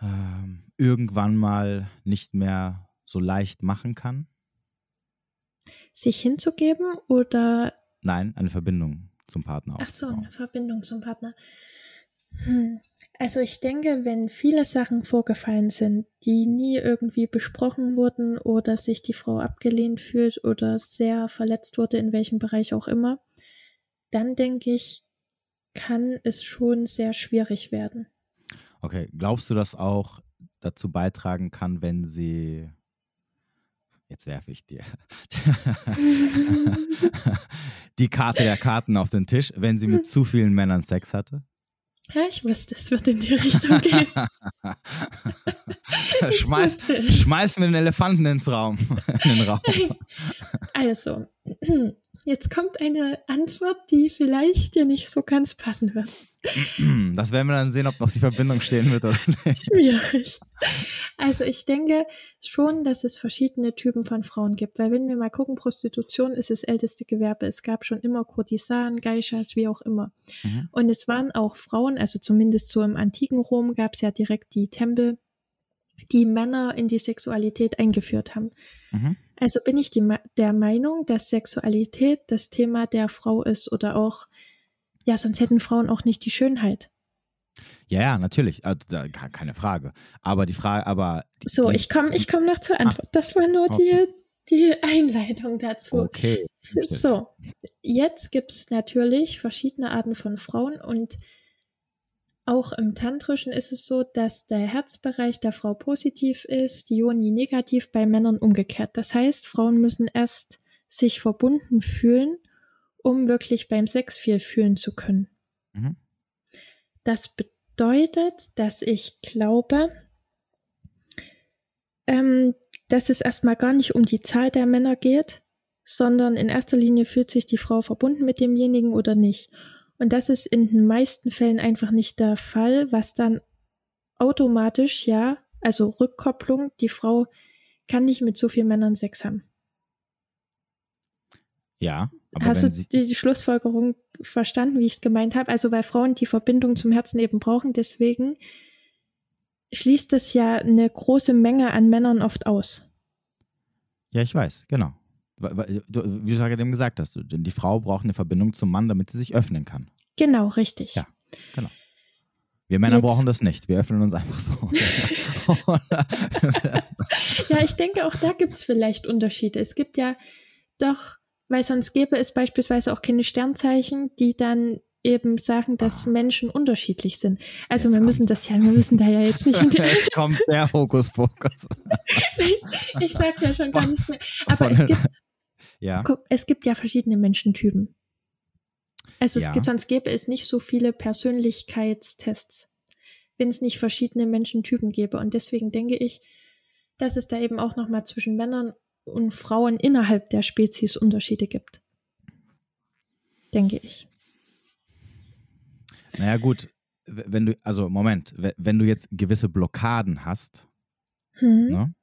ähm, irgendwann mal nicht mehr so leicht machen kann? Sich hinzugeben oder? Nein, eine Verbindung zum Partner. Ach so, eine Verbindung zum Partner. Hm. Also ich denke, wenn viele Sachen vorgefallen sind, die nie irgendwie besprochen wurden oder sich die Frau abgelehnt fühlt oder sehr verletzt wurde, in welchem Bereich auch immer, dann denke ich, kann es schon sehr schwierig werden. Okay, glaubst du, dass auch dazu beitragen kann, wenn sie Jetzt werfe ich dir [LAUGHS] die Karte der Karten auf den Tisch, wenn sie mit zu vielen Männern Sex hatte? Ja, ich wusste, es wird in die Richtung gehen. [LAUGHS] schmeiß, schmeiß mir den Elefanten ins Raum, [LAUGHS] in den Raum. Also, Jetzt kommt eine Antwort, die vielleicht dir nicht so ganz passen wird. [CLEARS THROAT] Das werden wir dann sehen, ob noch die Verbindung stehen wird oder nicht. Schwierig. Also ich denke schon, dass es verschiedene Typen von Frauen gibt, weil wenn wir mal gucken, Prostitution ist das älteste Gewerbe. Es gab schon immer Kurtisanen, Geishas, wie auch immer. Mhm. Und es waren auch Frauen, also zumindest so im antiken Rom gab es ja direkt die Tempel, die Männer in die Sexualität eingeführt haben. Mhm. Also bin ich die, der Meinung, dass Sexualität das Thema der Frau ist oder auch, ja, sonst hätten Frauen auch nicht die Schönheit. Ja, ja, natürlich, also, keine Frage. Aber die Frage, aber. Die, so, ich komme ich komm noch zur Antwort. Das war nur okay. die, die Einleitung dazu. Okay. [LAUGHS] So, jetzt gibt es natürlich verschiedene Arten von Frauen und auch im Tantrischen ist es so, dass der Herzbereich der Frau positiv ist, die Joni negativ, bei Männern umgekehrt. Das heißt, Frauen müssen erst sich verbunden fühlen, um wirklich beim Sex viel fühlen zu können. Mhm. Das bedeutet, dass ich glaube, ähm, dass es erstmal gar nicht um die Zahl der Männer geht, sondern in erster Linie fühlt sich die Frau verbunden mit demjenigen oder nicht. Und das ist in den meisten Fällen einfach nicht der Fall, was dann automatisch, ja, also Rückkopplung, die Frau kann nicht mit so vielen Männern Sex haben. Ja. Aber Hast du die, die, Schlussfolgerung verstanden, wie ich es gemeint habe? Also weil Frauen die Verbindung zum Herzen eben brauchen, deswegen schließt das ja eine große Menge an Männern oft aus. Ja, ich weiß, genau wie du gerade eben gesagt hast, die Frau braucht eine Verbindung zum Mann, damit sie sich öffnen kann. Genau, richtig. Ja, genau. Wir Männer Jetzt. brauchen das nicht. Wir öffnen uns einfach so. [LAUGHS] ja, ich denke, auch da gibt es vielleicht Unterschiede. Es gibt ja doch, weil sonst gäbe es beispielsweise auch keine Sternzeichen, die dann eben sagen, dass ah. Menschen unterschiedlich sind. Also jetzt wir müssen das ja, wir müssen da ja jetzt nicht. [LAUGHS] jetzt kommt der Hokuspokus. [LAUGHS] ich sag ja schon gar nichts mehr. Aber es gibt, ja. Guck, es gibt ja verschiedene Menschentypen. Also ja. es, sonst gäbe es nicht so viele Persönlichkeitstests, wenn es nicht verschiedene Menschentypen gäbe. Und deswegen denke ich, dass es da eben auch nochmal zwischen Männern und Frauen innerhalb der Spezies Unterschiede gibt. Denke ich. Naja, gut, wenn du, also Moment, wenn du jetzt gewisse Blockaden hast, hm. ne,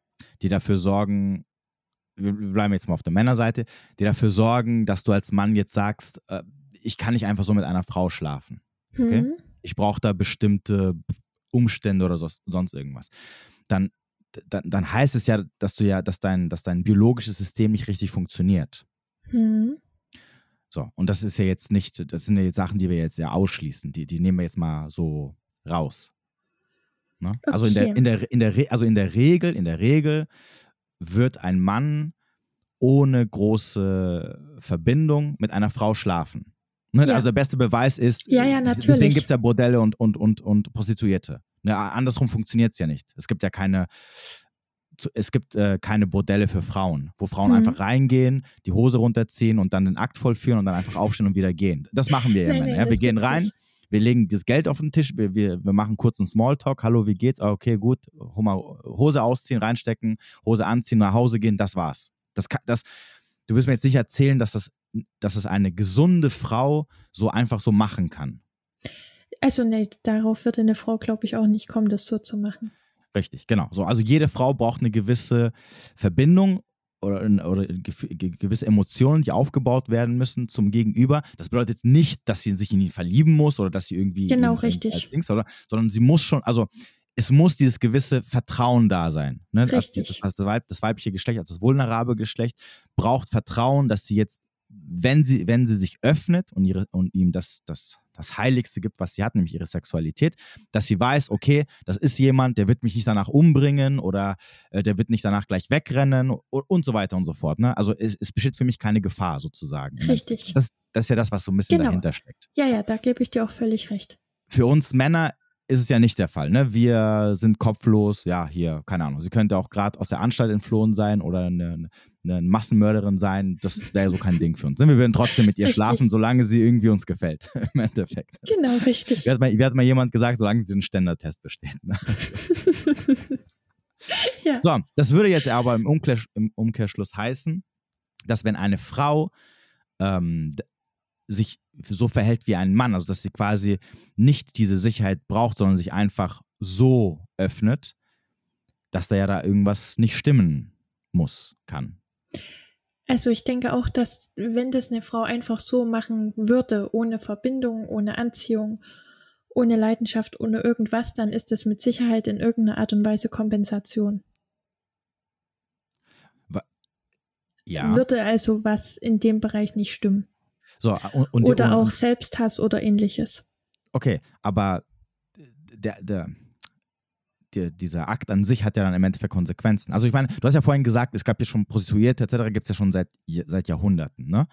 die dafür sorgen, wir bleiben jetzt mal auf der Männerseite, die dafür sorgen, dass du als Mann jetzt sagst, äh, ich kann nicht einfach so mit einer Frau schlafen. Okay? Mhm. Ich brauche da bestimmte Umstände oder so, sonst irgendwas. Dann, dann, dann heißt es ja, dass du ja, dass dein, dass dein biologisches System nicht richtig funktioniert. Mhm. So, und das ist ja jetzt nicht, das sind ja jetzt Sachen, die wir jetzt ja ausschließen. Die, die nehmen wir jetzt mal so raus. Ne? Okay. Also in der, in der, in der, also in der Regel, in der Regel wird ein Mann ohne große Verbindung mit einer Frau schlafen. Ne? Ja. Also der beste Beweis ist, ja, ja, natürlich. deswegen gibt es ja Bordelle und, und, und, und Prostituierte. Ne? Andersrum funktioniert es ja nicht. Es gibt ja keine, es gibt äh, keine Bordelle für Frauen, wo Frauen mhm. einfach reingehen, die Hose runterziehen und dann den Akt vollführen und dann einfach aufstehen und wieder gehen. Das machen wir ja [LAUGHS] nein, Männer. ja? Wir gehen rein, nicht wir legen das Geld auf den Tisch, wir, wir, wir machen kurz einen Smalltalk, hallo, wie geht's? Ah, okay, gut, Hose ausziehen, reinstecken, Hose anziehen, nach Hause gehen, das war's. Das, das, du wirst mir jetzt nicht erzählen, dass, das, dass es eine gesunde Frau so einfach so machen kann. Also nee, darauf wird eine Frau, glaube ich, auch nicht kommen, das so zu machen. Richtig, genau. So, also jede Frau braucht eine gewisse Verbindung oder, oder gewisse Emotionen, die aufgebaut werden müssen zum Gegenüber. Das bedeutet nicht, dass sie sich in ihn verlieben muss oder dass sie irgendwie. Genau, richtig. Dings, oder, sondern sie muss schon, also es muss dieses gewisse Vertrauen da sein. Ne? Richtig. Das, das, Weib, das, weibliche Geschlecht, also das vulnerable Geschlecht, braucht Vertrauen, dass sie jetzt, wenn sie, wenn sie sich öffnet und, ihre, und ihm das, das, das Heiligste gibt, was sie hat, nämlich ihre Sexualität, dass sie weiß, okay, das ist jemand, der wird mich nicht danach umbringen oder äh, der wird nicht danach gleich wegrennen und, und so weiter und so fort. Ne? Also es, es besteht für mich keine Gefahr sozusagen. Ne? Richtig. Das, das ist ja das, was so ein bisschen genau. dahinter steckt. Ja, ja, da gebe ich dir auch völlig recht. Für uns Männer ist es ja nicht der Fall. Ne? Wir sind kopflos, ja, hier, keine Ahnung. Sie könnte auch gerade aus der Anstalt entflohen sein oder eine, eine Massenmörderin sein. Das wäre so kein Ding für uns. Ne? Wir würden trotzdem mit ihr richtig. schlafen, solange sie irgendwie uns gefällt, [LAUGHS] im Endeffekt. Genau, richtig. Wie hat mal, wie hat mal jemand gesagt, solange sie den Ständertest besteht. Ne? [LAUGHS] ja. So, das würde jetzt aber im, Umkehr, im Umkehrschluss heißen, dass wenn eine Frau ähm, sich so verhält wie ein Mann, also dass sie quasi nicht diese Sicherheit braucht, sondern sich einfach so öffnet, dass da ja da irgendwas nicht stimmen muss, kann. Also ich denke auch, dass wenn das eine Frau einfach so machen würde, ohne Verbindung, ohne Anziehung, ohne Leidenschaft, ohne irgendwas, dann ist das mit Sicherheit in irgendeiner Art und Weise Kompensation. Ja. Würde also was in dem Bereich nicht stimmen. So, und, und, oder und, auch Selbsthass oder ähnliches. Okay, aber der, der, der, dieser Akt an sich hat ja dann im Endeffekt Konsequenzen. Also ich meine, du hast ja vorhin gesagt, es gab ja schon Prostituierte etc., gibt es ja schon seit, seit Jahrhunderten, ne?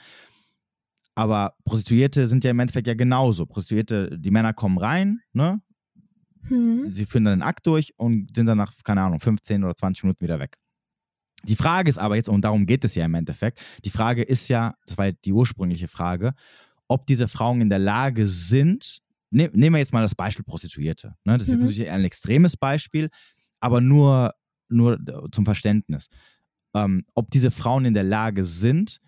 Aber Prostituierte sind ja im Endeffekt ja genauso. Prostituierte, die Männer kommen rein, ne? Hm. Sie führen dann den Akt durch und sind dann nach, keine Ahnung, 15 oder 20 Minuten wieder weg. Die Frage ist aber jetzt, und darum geht es ja im Endeffekt, die Frage ist ja, das war die ursprüngliche Frage, ob diese Frauen in der Lage sind, ne, nehmen wir jetzt mal das Beispiel Prostituierte. Ne? Das ist mhm. jetzt natürlich ein extremes Beispiel, aber nur, nur zum Verständnis. Ähm, ob diese Frauen in der Lage sind,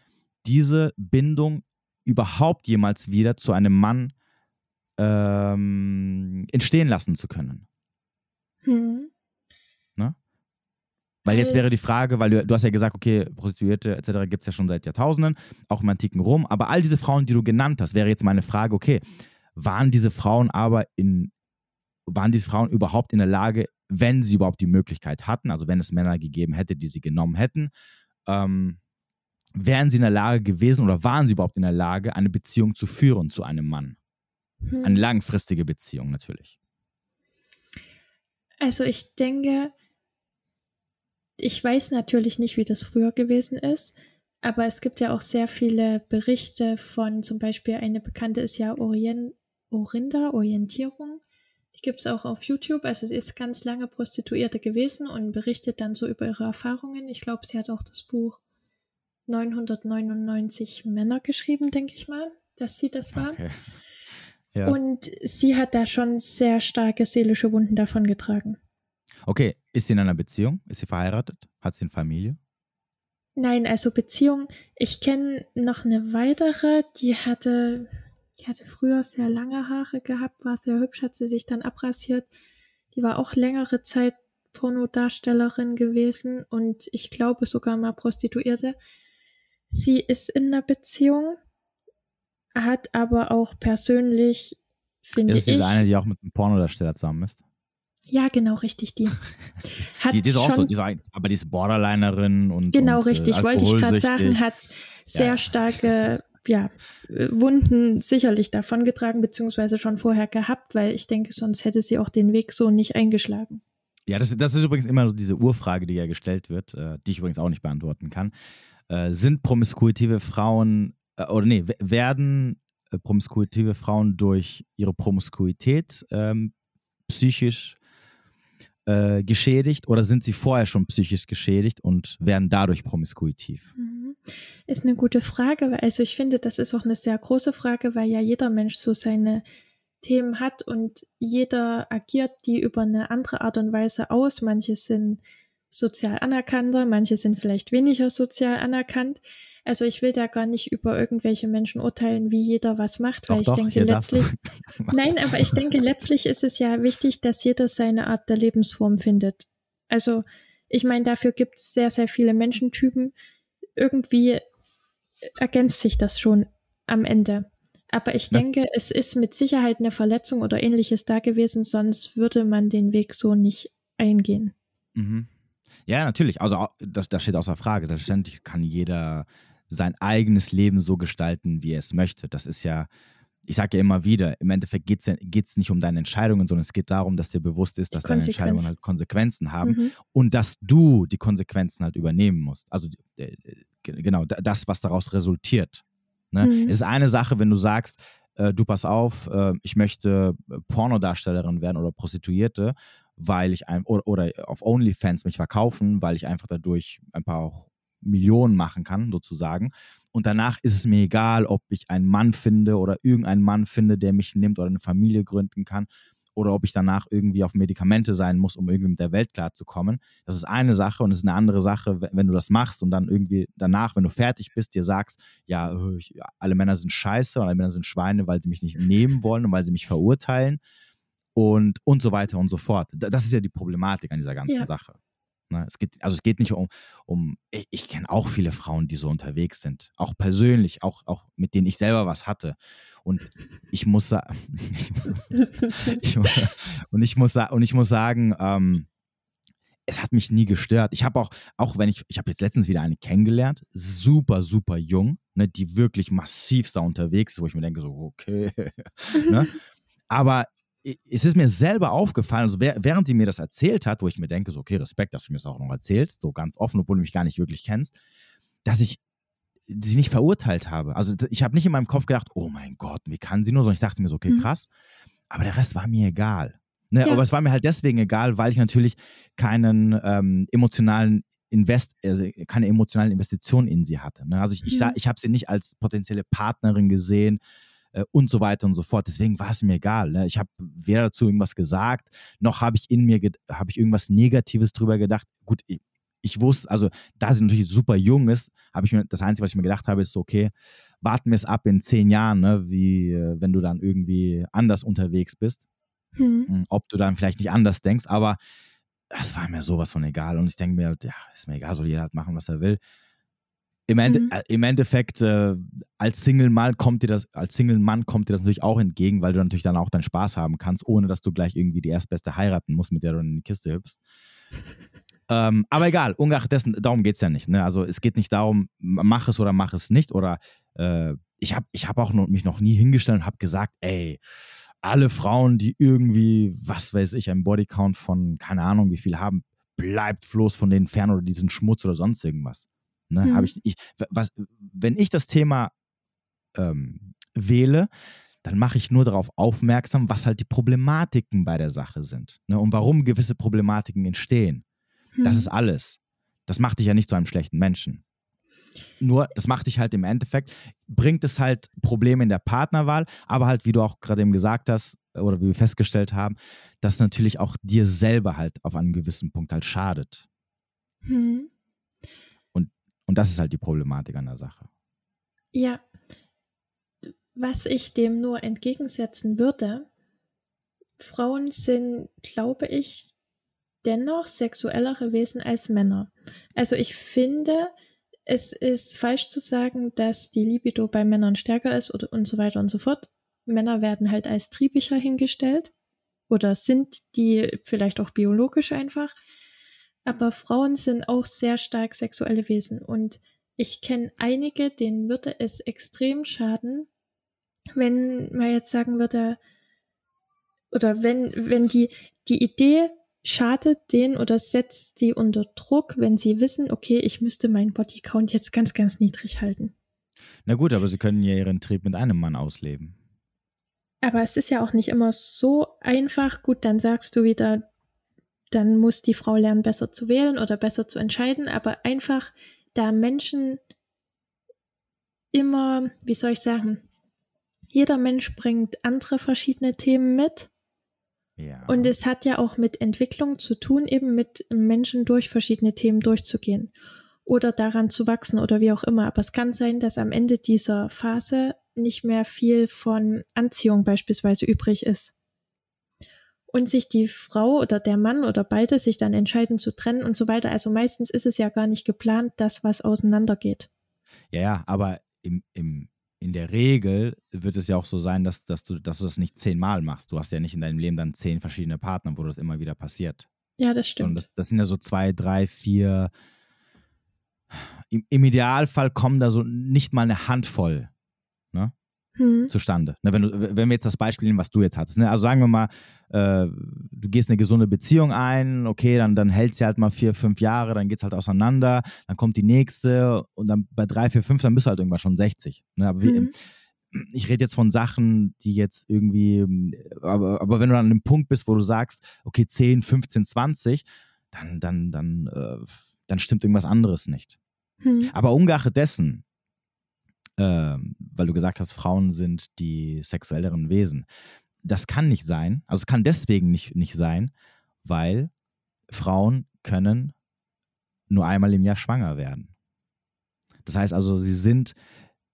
diese Bindung überhaupt jemals wieder zu einem Mann ähm, entstehen lassen zu können. Mhm. Ne? Weil jetzt wäre die Frage, weil du, du hast ja gesagt, okay, Prostituierte etc. gibt es ja schon seit Jahrtausenden, auch im antiken Rom. Aber all diese Frauen, die du genannt hast, wäre jetzt meine Frage, okay, waren diese Frauen aber in, waren diese Frauen überhaupt in der Lage, wenn sie überhaupt die Möglichkeit hatten, also wenn es Männer gegeben hätte, die sie genommen hätten, ähm, wären sie in der Lage gewesen oder waren sie überhaupt in der Lage, eine Beziehung zu führen zu einem Mann? Hm. Eine langfristige Beziehung natürlich. Also ich denke, ich weiß natürlich nicht, wie das früher gewesen ist, aber es gibt ja auch sehr viele Berichte von zum Beispiel eine bekannte ist ja Orient, Orinda, Orientierung. Die gibt es auch auf YouTube. Also sie ist ganz lange Prostituierte gewesen und berichtet dann so über ihre Erfahrungen. Ich glaube, sie hat auch das Buch 999 Männer geschrieben, denke ich mal, dass sie das war. Okay. Ja. Und sie hat da schon sehr starke seelische Wunden davon getragen. Okay, ist sie in einer Beziehung? Ist sie verheiratet? Hat sie eine Familie? Nein, also Beziehung. Ich kenne noch eine weitere, die hatte, die hatte früher sehr lange Haare gehabt, war sehr hübsch, hat sie sich dann abrasiert. Die war auch längere Zeit Pornodarstellerin gewesen und ich glaube sogar mal Prostituierte. Sie ist in einer Beziehung, hat aber auch persönlich, finde ich. Ist diese eine, die auch mit einem Pornodarsteller zusammen ist? Ja, genau, richtig, die. Hat [LAUGHS] die, die ist auch so, die ist, aber die ist Borderlinerin und. Genau, und, äh, richtig, äh, wollte ich gerade sagen, hat sehr ja. starke ja, Wunden sicherlich davongetragen, beziehungsweise schon vorher gehabt, weil ich denke, sonst hätte sie auch den Weg so nicht eingeschlagen. Ja, das, das ist übrigens immer so diese Urfrage, die ja gestellt wird, äh, die ich übrigens auch nicht beantworten kann. Äh, sind promiskuitive Frauen, äh, oder nee, werden äh, promiskuitive Frauen durch ihre Promiskuität ähm, psychisch äh, geschädigt oder sind sie vorher schon psychisch geschädigt und werden dadurch promiskuitiv? Mhm. Ist eine gute Frage. Also ich finde, das ist auch eine sehr große Frage, weil ja jeder Mensch so seine Themen hat und jeder agiert die über eine andere Art und Weise aus. Manche sind sozial anerkannter, manche sind vielleicht weniger sozial anerkannt. Also ich will da gar nicht über irgendwelche Menschen urteilen, wie jeder was macht, weil doch, ich denke letztlich. [LAUGHS] Nein, aber ich denke letztlich ist es ja wichtig, dass jeder seine Art der Lebensform findet. Also ich meine, dafür gibt es sehr, sehr viele Menschentypen. Irgendwie ergänzt sich das schon am Ende. Aber ich ne? denke, es ist mit Sicherheit eine Verletzung oder ähnliches da gewesen, sonst würde man den Weg so nicht eingehen. Mhm. Ja, natürlich. Also das, das steht außer Frage. Selbstverständlich kann jeder sein eigenes Leben so gestalten, wie er es möchte. Das ist ja, ich sage ja immer wieder, im Endeffekt geht es nicht um deine Entscheidungen, sondern es geht darum, dass dir bewusst ist, dass deine Entscheidungen halt Konsequenzen haben mhm. und dass du die Konsequenzen halt übernehmen musst. Also äh, genau, das, was daraus resultiert. Ne? Mhm. Es ist eine Sache, wenn du sagst, äh, du pass auf, äh, ich möchte Pornodarstellerin werden oder Prostituierte, weil ich ein, oder, oder auf OnlyFans mich verkaufen, weil ich einfach dadurch ein paar Millionen machen kann, sozusagen. Und danach ist es mir egal, ob ich einen Mann finde oder irgendeinen Mann finde, der mich nimmt oder eine Familie gründen kann oder ob ich danach irgendwie auf Medikamente sein muss, um irgendwie mit der Welt klarzukommen. Das ist eine Sache und es ist eine andere Sache, wenn du das machst und dann irgendwie danach, wenn du fertig bist, dir sagst, ja, ich, alle Männer sind scheiße und alle Männer sind Schweine, weil sie mich nicht nehmen wollen und weil sie mich verurteilen und, und so weiter und so fort. Das ist ja die Problematik an dieser ganzen ja. Sache. Ne? Es geht, also es geht nicht um, um ich, ich kenne auch viele Frauen, die so unterwegs sind, auch persönlich, auch, auch mit denen ich selber was hatte. Und ich muss sagen, [LAUGHS] und ich muss, und ich muss sagen, ähm, es hat mich nie gestört. Ich habe auch, auch wenn ich, ich habe jetzt letztens wieder eine kennengelernt, super, super jung, ne, die wirklich massiv da unterwegs ist, wo ich mir denke, so, okay. [LAUGHS] ne? Aber es ist mir selber aufgefallen, also während sie mir das erzählt hat, wo ich mir denke, so, okay, Respekt, dass du mir das auch noch erzählst, so ganz offen, obwohl du mich gar nicht wirklich kennst, dass ich sie nicht verurteilt habe. Also ich habe nicht in meinem Kopf gedacht, oh mein Gott, wie kann sie nur, sondern ich dachte mir so, okay, mhm. krass. Aber der Rest war mir egal. Ne? Ja. Aber es war mir halt deswegen egal, weil ich natürlich keinen ähm, emotionalen Invest, also keine emotionalen Investitionen in sie hatte. Ne? Also ich, ich, mhm. ich habe sie nicht als potenzielle Partnerin gesehen äh, und so weiter und so fort. Deswegen war es mir egal. Ne? Ich habe weder dazu irgendwas gesagt, noch habe ich in mir habe ich irgendwas Negatives drüber gedacht. Gut, ich, ich wusste, also da sie natürlich super jung ist, habe ich mir, das Einzige, was ich mir gedacht habe, ist so, okay, warten wir es ab in zehn Jahren, ne, wie äh, wenn du dann irgendwie anders unterwegs bist. Hm. Ob du dann vielleicht nicht anders denkst, aber das war mir sowas von egal. Und ich denke mir, ja, ist mir egal, soll jeder halt machen, was er will. Im, Ende, mhm. äh, im Endeffekt, äh, als Single-Mann kommt dir das, als Single-Mann kommt dir das natürlich auch entgegen, weil du natürlich dann auch deinen Spaß haben kannst, ohne dass du gleich irgendwie die Erstbeste heiraten musst, mit der du in die Kiste hüpfst. [LAUGHS] ähm, aber egal, ungeachtet dessen, darum geht es ja nicht. Ne? Also es geht nicht darum, mach es oder mach es nicht. Oder äh, ich habe ich hab auch noch, mich noch nie hingestellt und habe gesagt, ey, alle Frauen, die irgendwie, was weiß ich, einen Bodycount von, keine Ahnung, wie viel haben, bleibt bloß von denen fern oder diesen Schmutz oder sonst irgendwas. Ne, mhm. ich, ich, was, wenn ich das Thema ähm, wähle, dann mache ich nur darauf aufmerksam, was halt die Problematiken bei der Sache sind ne, und warum gewisse Problematiken entstehen. Mhm. Das ist alles. Das macht dich ja nicht zu einem schlechten Menschen. Nur, das macht dich halt im Endeffekt, bringt es halt Probleme in der Partnerwahl, aber halt, wie du auch gerade eben gesagt hast, oder wie wir festgestellt haben, dass natürlich auch dir selber halt auf einem gewissen Punkt halt schadet. Mhm. Und das ist halt die Problematik an der Sache. Ja, was ich dem nur entgegensetzen würde, Frauen sind, glaube ich, dennoch sexuellere Wesen als Männer. Also ich finde, es ist falsch zu sagen, dass die Libido bei Männern stärker ist oder, und so weiter und so fort. Männer werden halt als triebischer hingestellt oder sind die vielleicht auch biologisch einfach. Aber Frauen sind auch sehr stark sexuelle Wesen und ich kenne einige, denen würde es extrem schaden, wenn man jetzt sagen würde, oder wenn, wenn die, die Idee schadet denen oder setzt sie unter Druck, wenn sie wissen, okay, ich müsste meinen Bodycount jetzt ganz, ganz niedrig halten. Na gut, aber sie können ja ihren Trieb mit einem Mann ausleben. Aber es ist ja auch nicht immer so einfach. Gut, dann sagst du wieder, dann muss die Frau lernen, besser zu wählen oder besser zu entscheiden. Aber einfach, da Menschen immer, wie soll ich sagen, jeder Mensch bringt andere verschiedene Themen mit. Ja. Und es hat ja auch mit Entwicklung zu tun, eben mit Menschen durch verschiedene Themen durchzugehen oder daran zu wachsen oder wie auch immer. Aber es kann sein, dass am Ende dieser Phase nicht mehr viel von Anziehung beispielsweise übrig ist und sich die Frau oder der Mann oder beide sich dann entscheiden zu trennen und so weiter. Also meistens ist es ja gar nicht geplant, dass was auseinandergeht. Ja, ja, aber im, im, in der Regel wird es ja auch so sein, dass, dass, du, dass du das nicht zehnmal machst. Du hast ja nicht in deinem Leben dann zehn verschiedene Partner, wo das immer wieder passiert. Ja, das stimmt. Das, das, sind ja so zwei, drei, vier. Im, Im, Idealfall kommen da so nicht mal eine Handvoll hm. zustande. Ne, wenn, du, wenn wir jetzt das Beispiel nehmen, was du jetzt hattest. Ne? Also sagen wir mal, äh, du gehst eine gesunde Beziehung ein, okay, dann, dann hält sie halt mal vier, fünf Jahre, dann geht es halt auseinander, dann kommt die nächste und dann bei drei, vier, fünf, dann bist du halt irgendwann schon 60. Ne? Aber hm. wie, ich rede jetzt von Sachen, die jetzt irgendwie, aber, aber wenn du dann an einem Punkt bist, wo du sagst, okay, 10, 15, 20, dann, dann, dann, äh, dann stimmt irgendwas anderes nicht. Hm. Aber ungeachtet dessen, äh, weil du gesagt hast, Frauen sind die sexuelleren Wesen, das kann nicht sein. Also es kann deswegen nicht, nicht sein, weil Frauen können nur einmal im Jahr schwanger werden. Das heißt also, sie sind,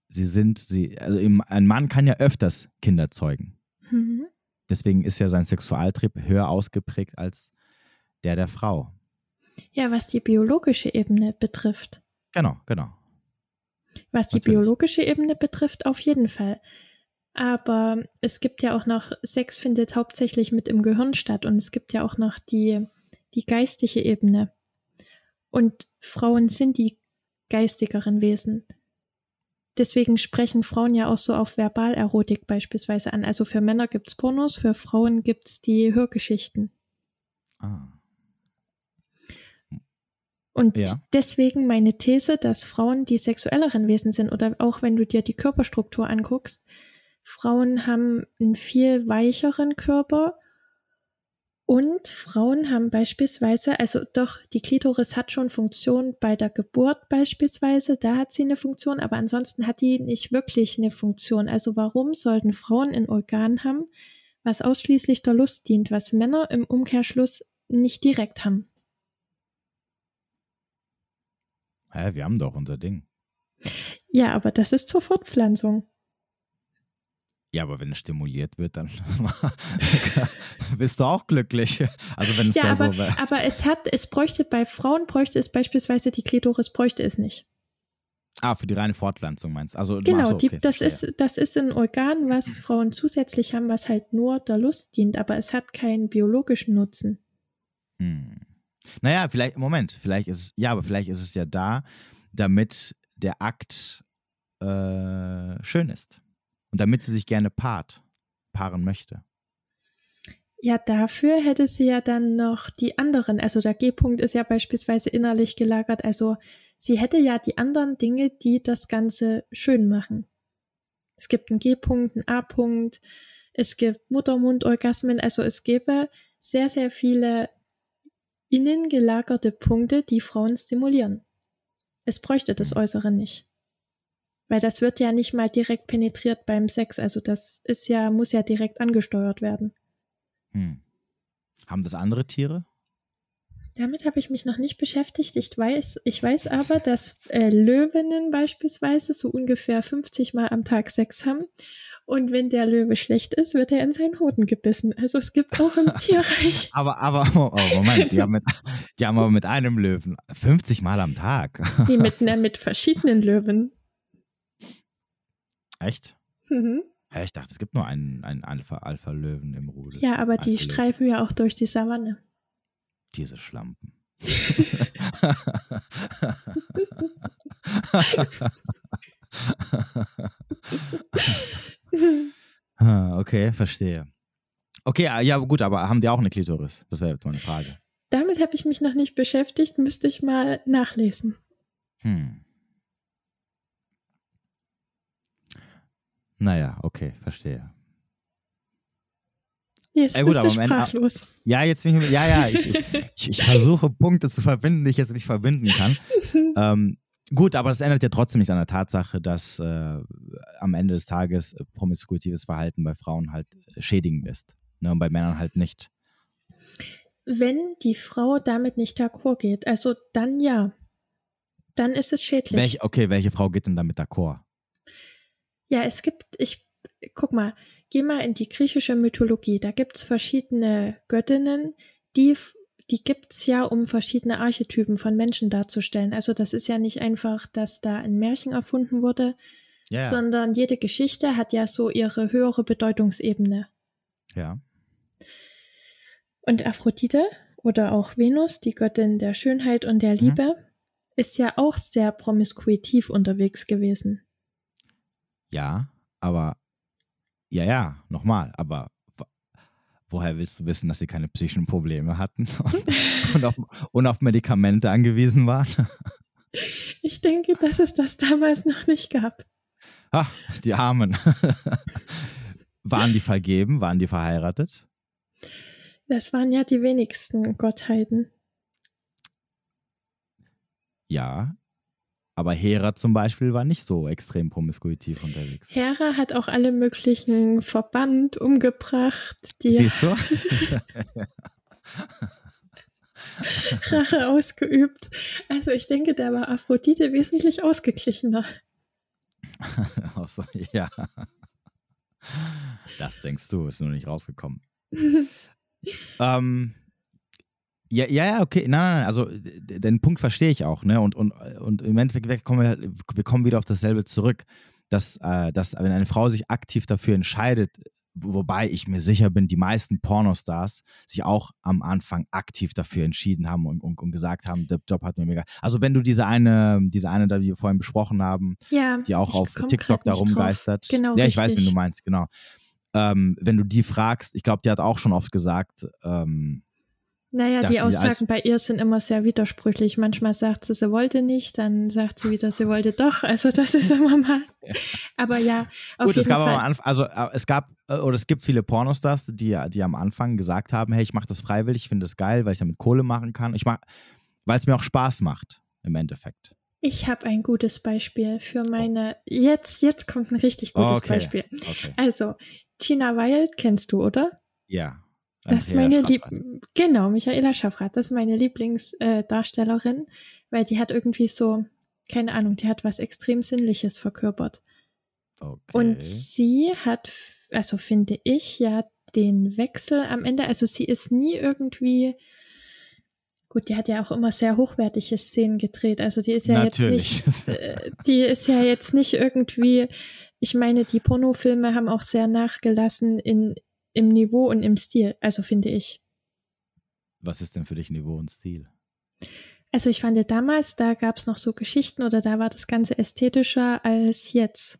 sie sind, sie, also ein Mann kann ja öfters Kinder zeugen. Mhm. Deswegen ist ja sein Sexualtrieb höher ausgeprägt als der der Frau. Ja, was die biologische Ebene betrifft. Genau, genau. Was die Natürlich. biologische Ebene betrifft, auf jeden Fall. Aber es gibt ja auch noch, Sex findet hauptsächlich mit im Gehirn statt und es gibt ja auch noch die, die geistige Ebene. Und Frauen sind die geistigeren Wesen. Deswegen sprechen Frauen ja auch so auf Verbalerotik beispielsweise an. Also für Männer gibt es Pornos, für Frauen gibt es die Hörgeschichten. Ah. Und ja. deswegen meine These, dass Frauen die sexuelleren Wesen sind oder auch wenn du dir die Körperstruktur anguckst, Frauen haben einen viel weicheren Körper und Frauen haben beispielsweise, also doch, die Klitoris hat schon Funktion bei der Geburt beispielsweise, da hat sie eine Funktion, aber ansonsten hat die nicht wirklich eine Funktion. Also warum sollten Frauen ein Organ haben, was ausschließlich der Lust dient, was Männer im Umkehrschluss nicht direkt haben? Hä, wir haben doch unser Ding. Ja, aber das ist zur Fortpflanzung. Ja, aber wenn es stimuliert wird, dann [LAUGHS] bist du auch glücklich. Also wenn es ja, da aber, so wäre. aber es hat, es bräuchte bei Frauen bräuchte es beispielsweise die Klitoris bräuchte es nicht. Ah, für die reine Fortpflanzung meinst du? Also, genau, so, okay, die, das, ist, das ist ein Organ, was Frauen zusätzlich haben, was halt nur der Lust dient, aber es hat keinen biologischen Nutzen. Hm. Naja, vielleicht, Moment, vielleicht ist es, ja, aber vielleicht ist es ja da, damit der Akt äh, schön ist. Und damit sie sich gerne paart, paaren möchte. Ja, dafür hätte sie ja dann noch die anderen, also der G-Punkt ist ja beispielsweise innerlich gelagert, also sie hätte ja die anderen Dinge, die das Ganze schön machen. Es gibt einen G-Punkt, einen A-Punkt, es gibt Muttermund-Orgasmen, also es gäbe sehr, sehr viele innen gelagerte Punkte, die Frauen stimulieren. Es bräuchte das mhm. Äußere nicht. Weil das wird ja nicht mal direkt penetriert beim Sex. Also das ist ja, muss ja direkt angesteuert werden. Hm. Haben das andere Tiere? Damit habe ich mich noch nicht beschäftigt. Ich weiß, ich weiß aber, dass äh, Löwinnen beispielsweise so ungefähr 50 Mal am Tag Sex haben. Und wenn der Löwe schlecht ist, wird er in seinen Hoden gebissen. Also es gibt auch im [LAUGHS] Tierreich. aber, aber, oh, oh, Moment, die haben, mit, [LAUGHS] die haben aber mit einem Löwen 50 Mal am Tag. Die mit, [LAUGHS] na, mit verschiedenen Löwen. Echt? Mhm. Ja, ich dachte, es gibt nur einen, einen Alpha-Löwen im Rudel. Ja, aber die streifen ja auch durch die Savanne. Diese Schlampen. Ah, okay, verstehe. Okay, ah, ja, gut, aber haben die auch eine Klitoris? Das wäre jetzt meine Frage. Damit habe ich mich noch nicht beschäftigt, müsste ich mal nachlesen. Hm. Naja, okay, verstehe. Jetzt ja, gut, bist du sprachlos. ja, jetzt bin ich, ja, ja, [LAUGHS] ich, ich, ich, versuche Punkte zu verbinden, die ich jetzt nicht verbinden kann. [LAUGHS] ähm, gut, aber das ändert ja trotzdem nicht an der Tatsache, dass äh, am Ende des Tages promiskuitives Verhalten bei Frauen halt schädigend ist ne, und bei Männern halt nicht. Wenn die Frau damit nicht d'accord geht, also dann ja, dann ist es schädlich. Welch, okay, welche Frau geht denn damit d'accord? Ja, es gibt, ich, guck mal, geh mal in die griechische Mythologie. Da gibt es verschiedene Göttinnen, die, die gibt es ja, um verschiedene Archetypen von Menschen darzustellen. Also das ist ja nicht einfach, dass da ein Märchen erfunden wurde, ja. sondern jede Geschichte hat ja so ihre höhere Bedeutungsebene. ja. Und Aphrodite oder auch Venus, die Göttin der Schönheit und der Mhm. Liebe, ist ja auch sehr promiskuitiv unterwegs gewesen. Ja, aber ja, ja, nochmal, aber woher willst du wissen, dass sie keine psychischen Probleme hatten [LAUGHS] und, und, auf, und auf Medikamente angewiesen waren? Ich denke, dass es das damals noch nicht gab. Ah, die Armen. [LAUGHS] waren die vergeben? Waren die verheiratet? Das waren ja die wenigsten Gottheiten. Ja. Aber Hera zum Beispiel war nicht so extrem promiskuitiv unterwegs. Hera hat auch alle möglichen verbannt, umgebracht, die Siehst du? [LAUGHS] Rache ausgeübt. Also ich denke, da war Aphrodite wesentlich ausgeglichener. [LAUGHS] also, ja. Das denkst du, ist nur nicht rausgekommen. [LAUGHS] ähm, ja, ja, ja, okay. Nein, nein, nein. Also den Punkt verstehe ich auch, ne? Und, und, und im Endeffekt kommen wir, halt- wir kommen wieder auf dasselbe zurück, dass, äh, dass wenn eine Frau sich aktiv dafür entscheidet, wo- wobei ich mir sicher bin, die meisten Pornostars sich auch am Anfang aktiv dafür entschieden haben und, und, und gesagt haben, der Job hat mir mega. Also wenn du diese eine, diese eine, da die wir vorhin besprochen haben, Ja, die auch auf TikTok da rumgeistert. Genau, ja, ich weiß, wen richtig. du meinst, genau. Ähm, wenn du die fragst, ich glaube, die hat auch schon oft gesagt, ähm, Naja, die Aussagen bei ihr sind immer sehr widersprüchlich. Manchmal sagt sie, sie wollte nicht, dann sagt sie wieder, sie wollte doch. Also das ist immer mal. [LAUGHS] Aber ja, auf gut, es jeden gab aber am Fall. Anfang, also äh, es gab äh, oder es gibt viele Pornostars, die, die am Anfang gesagt haben, hey, ich mache das freiwillig, ich finde das geil, weil ich damit Kohle machen kann. Ich mach, weil es mir auch Spaß macht im Endeffekt. Ich habe ein gutes Beispiel für meine. Jetzt, jetzt kommt ein richtig gutes Okay. Beispiel. Okay. Also, Gina Wild kennst du, oder? Ja. Das ist meine Lieb genau, Michaela Schaffrath, das ist meine Lieblingsdarstellerin, weil die hat irgendwie so, keine Ahnung, die hat was extrem Sinnliches verkörpert. Okay. Und sie hat, also finde ich, ja den Wechsel am Ende, also sie ist nie irgendwie, gut, die hat ja auch immer sehr hochwertige Szenen gedreht, also die ist ja Natürlich. jetzt nicht, äh, die ist ja jetzt nicht irgendwie, ich meine, die Pornofilme haben auch sehr nachgelassen in, im Niveau und im Stil, also finde ich. Was ist denn für dich Niveau und Stil? Also ich fand damals, da gab es noch so Geschichten oder da war das Ganze ästhetischer als jetzt.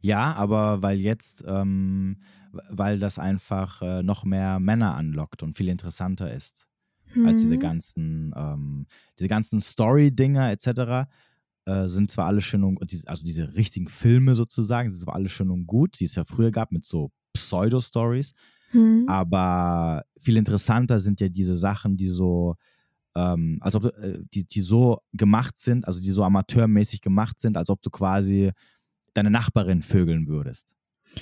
Ja, aber weil jetzt, ähm, weil das einfach äh, noch mehr Männer anlockt und viel interessanter ist. als diese Hm. ganzen, ähm, diese ganzen Story-Dinger etc. Äh, sind zwar alle schön und also diese richtigen Filme sozusagen, sind zwar alle schön und gut, die es ja früher gab mit so Pseudo-Stories, Hm. aber viel interessanter sind ja diese Sachen, die so, ähm, als ob äh, die, die so gemacht sind, also die so amateurmäßig gemacht sind, als ob du quasi deine Nachbarin vögeln würdest.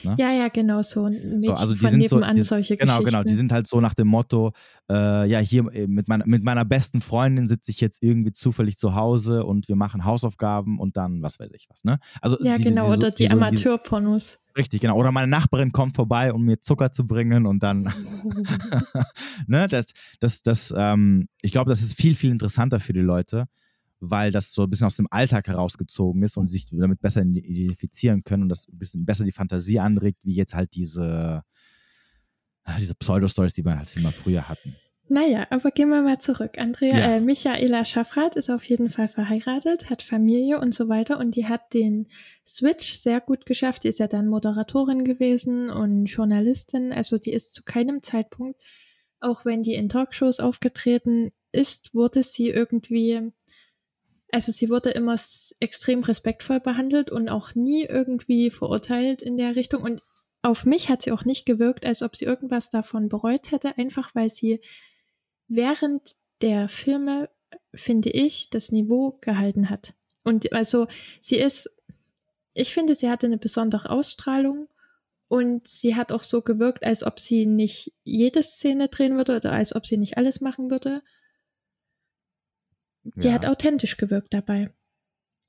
Ne? Ja, ja, genau so. Mädchen So, also die von sind so, die, solche genau, genau, die sind halt so nach dem Motto, äh, ja, hier äh, mit meiner, mit meiner besten Freundin sitze ich jetzt irgendwie zufällig zu Hause und wir machen Hausaufgaben und dann was weiß ich was, ne? Also ja, die, genau, die, oder die, so- die, Amateurpornos. Richtig, genau. Oder meine Nachbarin kommt vorbei, um mir Zucker zu bringen und dann, [LAUGHS] [LAUGHS] ne, das, das, das, ähm, ich glaube, das ist viel, viel interessanter für die Leute, weil das so ein bisschen aus dem Alltag herausgezogen ist und sich damit besser identifizieren können und das ein bisschen besser die Fantasie anregt, wie jetzt halt diese, ah, diese Pseudo-Stories, die wir halt immer früher hatten. Naja, aber gehen wir mal zurück. Andrea, Ja. äh, Michaela Schaffrath ist auf jeden Fall verheiratet, hat Familie und so weiter und die hat den Switch sehr gut geschafft. Die ist ja dann Moderatorin gewesen und Journalistin. Also die ist zu keinem Zeitpunkt, auch wenn die in Talkshows aufgetreten ist, wurde sie irgendwie, also sie wurde immer extrem respektvoll behandelt und auch nie irgendwie verurteilt in der Richtung. Und auf mich hat sie auch nicht gewirkt, als ob sie irgendwas davon bereut hätte, einfach weil sie während der Filme, finde ich, das Niveau gehalten hat. Und also sie ist, ich finde, sie hatte eine besondere Ausstrahlung und sie hat auch so gewirkt, als ob sie nicht jede Szene drehen würde oder als ob sie nicht alles machen würde. Die Ja. hat authentisch gewirkt dabei.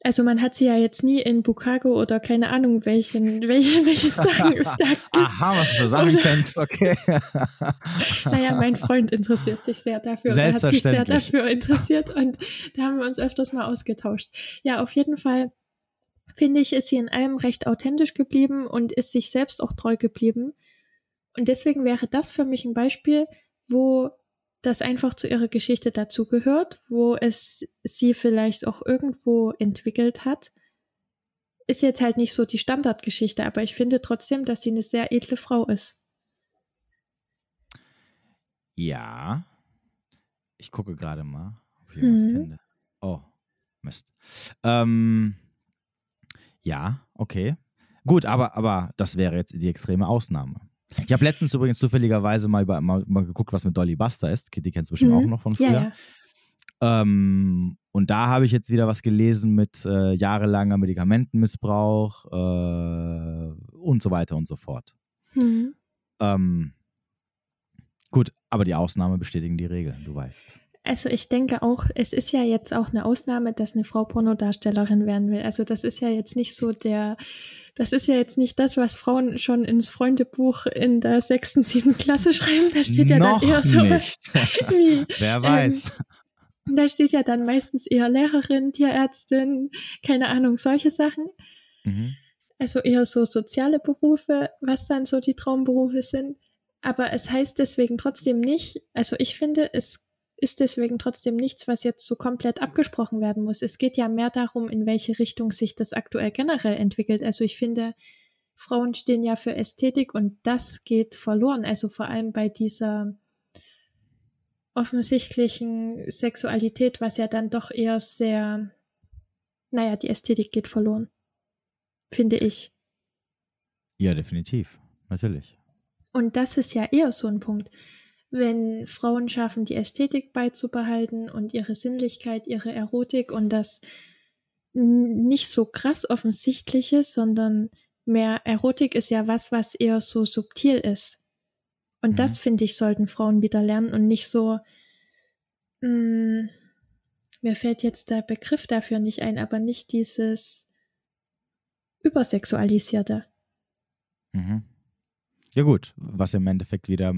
Also man hat sie ja jetzt nie in Bukago oder keine Ahnung, welchen, [LAUGHS] welche, welche Sachen es da [LAUGHS] gibt. Aha, was du sagen Oder- kennst, okay. [LAUGHS] Naja, mein Freund interessiert sich sehr dafür. Er hat sich sehr dafür interessiert und da haben wir uns öfters mal ausgetauscht. Ja, auf jeden Fall finde ich, ist sie in allem recht authentisch geblieben und ist sich selbst auch treu geblieben. Und deswegen wäre das für mich ein Beispiel, wo das einfach zu ihrer Geschichte dazugehört, wo es sie vielleicht auch irgendwo entwickelt hat. Ist jetzt halt nicht so die Standardgeschichte, aber ich finde trotzdem, dass sie eine sehr edle Frau ist. Ja. Ich gucke gerade mal, ob ich hm. was finde. Oh, Mist. Ähm, ja, okay. Gut, aber, aber das wäre jetzt die extreme Ausnahme. Ich habe letztens übrigens zufälligerweise mal, über, mal, mal, geguckt, was mit Dolly Buster ist. Die kennst du bestimmt mhm. auch noch von früher. Ja, ja. Ähm, und da habe ich jetzt wieder was gelesen mit äh, jahrelanger Medikamentenmissbrauch äh, und so weiter und so fort. Mhm. Ähm, gut, aber die Ausnahme bestätigen die Regeln, du weißt. Also ich denke auch, es ist ja jetzt auch eine Ausnahme, dass eine Frau Pornodarstellerin werden will. Also das ist ja jetzt nicht so der, das ist ja jetzt nicht das, was Frauen schon ins Freundebuch in der sechsten, siebten Klasse schreiben. Da steht ja Noch dann eher so nicht. [LAUGHS] wie, Wer weiß. Ähm, da steht ja dann meistens eher Lehrerin, Tierärztin, keine Ahnung, solche Sachen. Mhm. Also eher so soziale Berufe, was dann so die Traumberufe sind. Aber es heißt deswegen trotzdem nicht, also ich finde, es ist deswegen trotzdem nichts, was jetzt so komplett abgesprochen werden muss. Es geht ja mehr darum, in welche Richtung sich das aktuell generell entwickelt. Also ich finde, Frauen stehen ja für Ästhetik und das geht verloren. Also vor allem bei dieser offensichtlichen Sexualität, was ja dann doch eher sehr, naja, die Ästhetik geht verloren. Finde ich. Ja, definitiv. Natürlich. Und das ist ja eher so ein Punkt wenn Frauen schaffen, die Ästhetik beizubehalten und ihre Sinnlichkeit, ihre Erotik und das nicht so krass offensichtliche, sondern mehr Erotik ist ja was, was eher so subtil ist. Und mhm. das finde ich, sollten Frauen wieder lernen und nicht so, mh, mm, mir fällt jetzt der Begriff dafür nicht ein, aber nicht dieses übersexualisierte. Mhm. Ja gut, was im Endeffekt wieder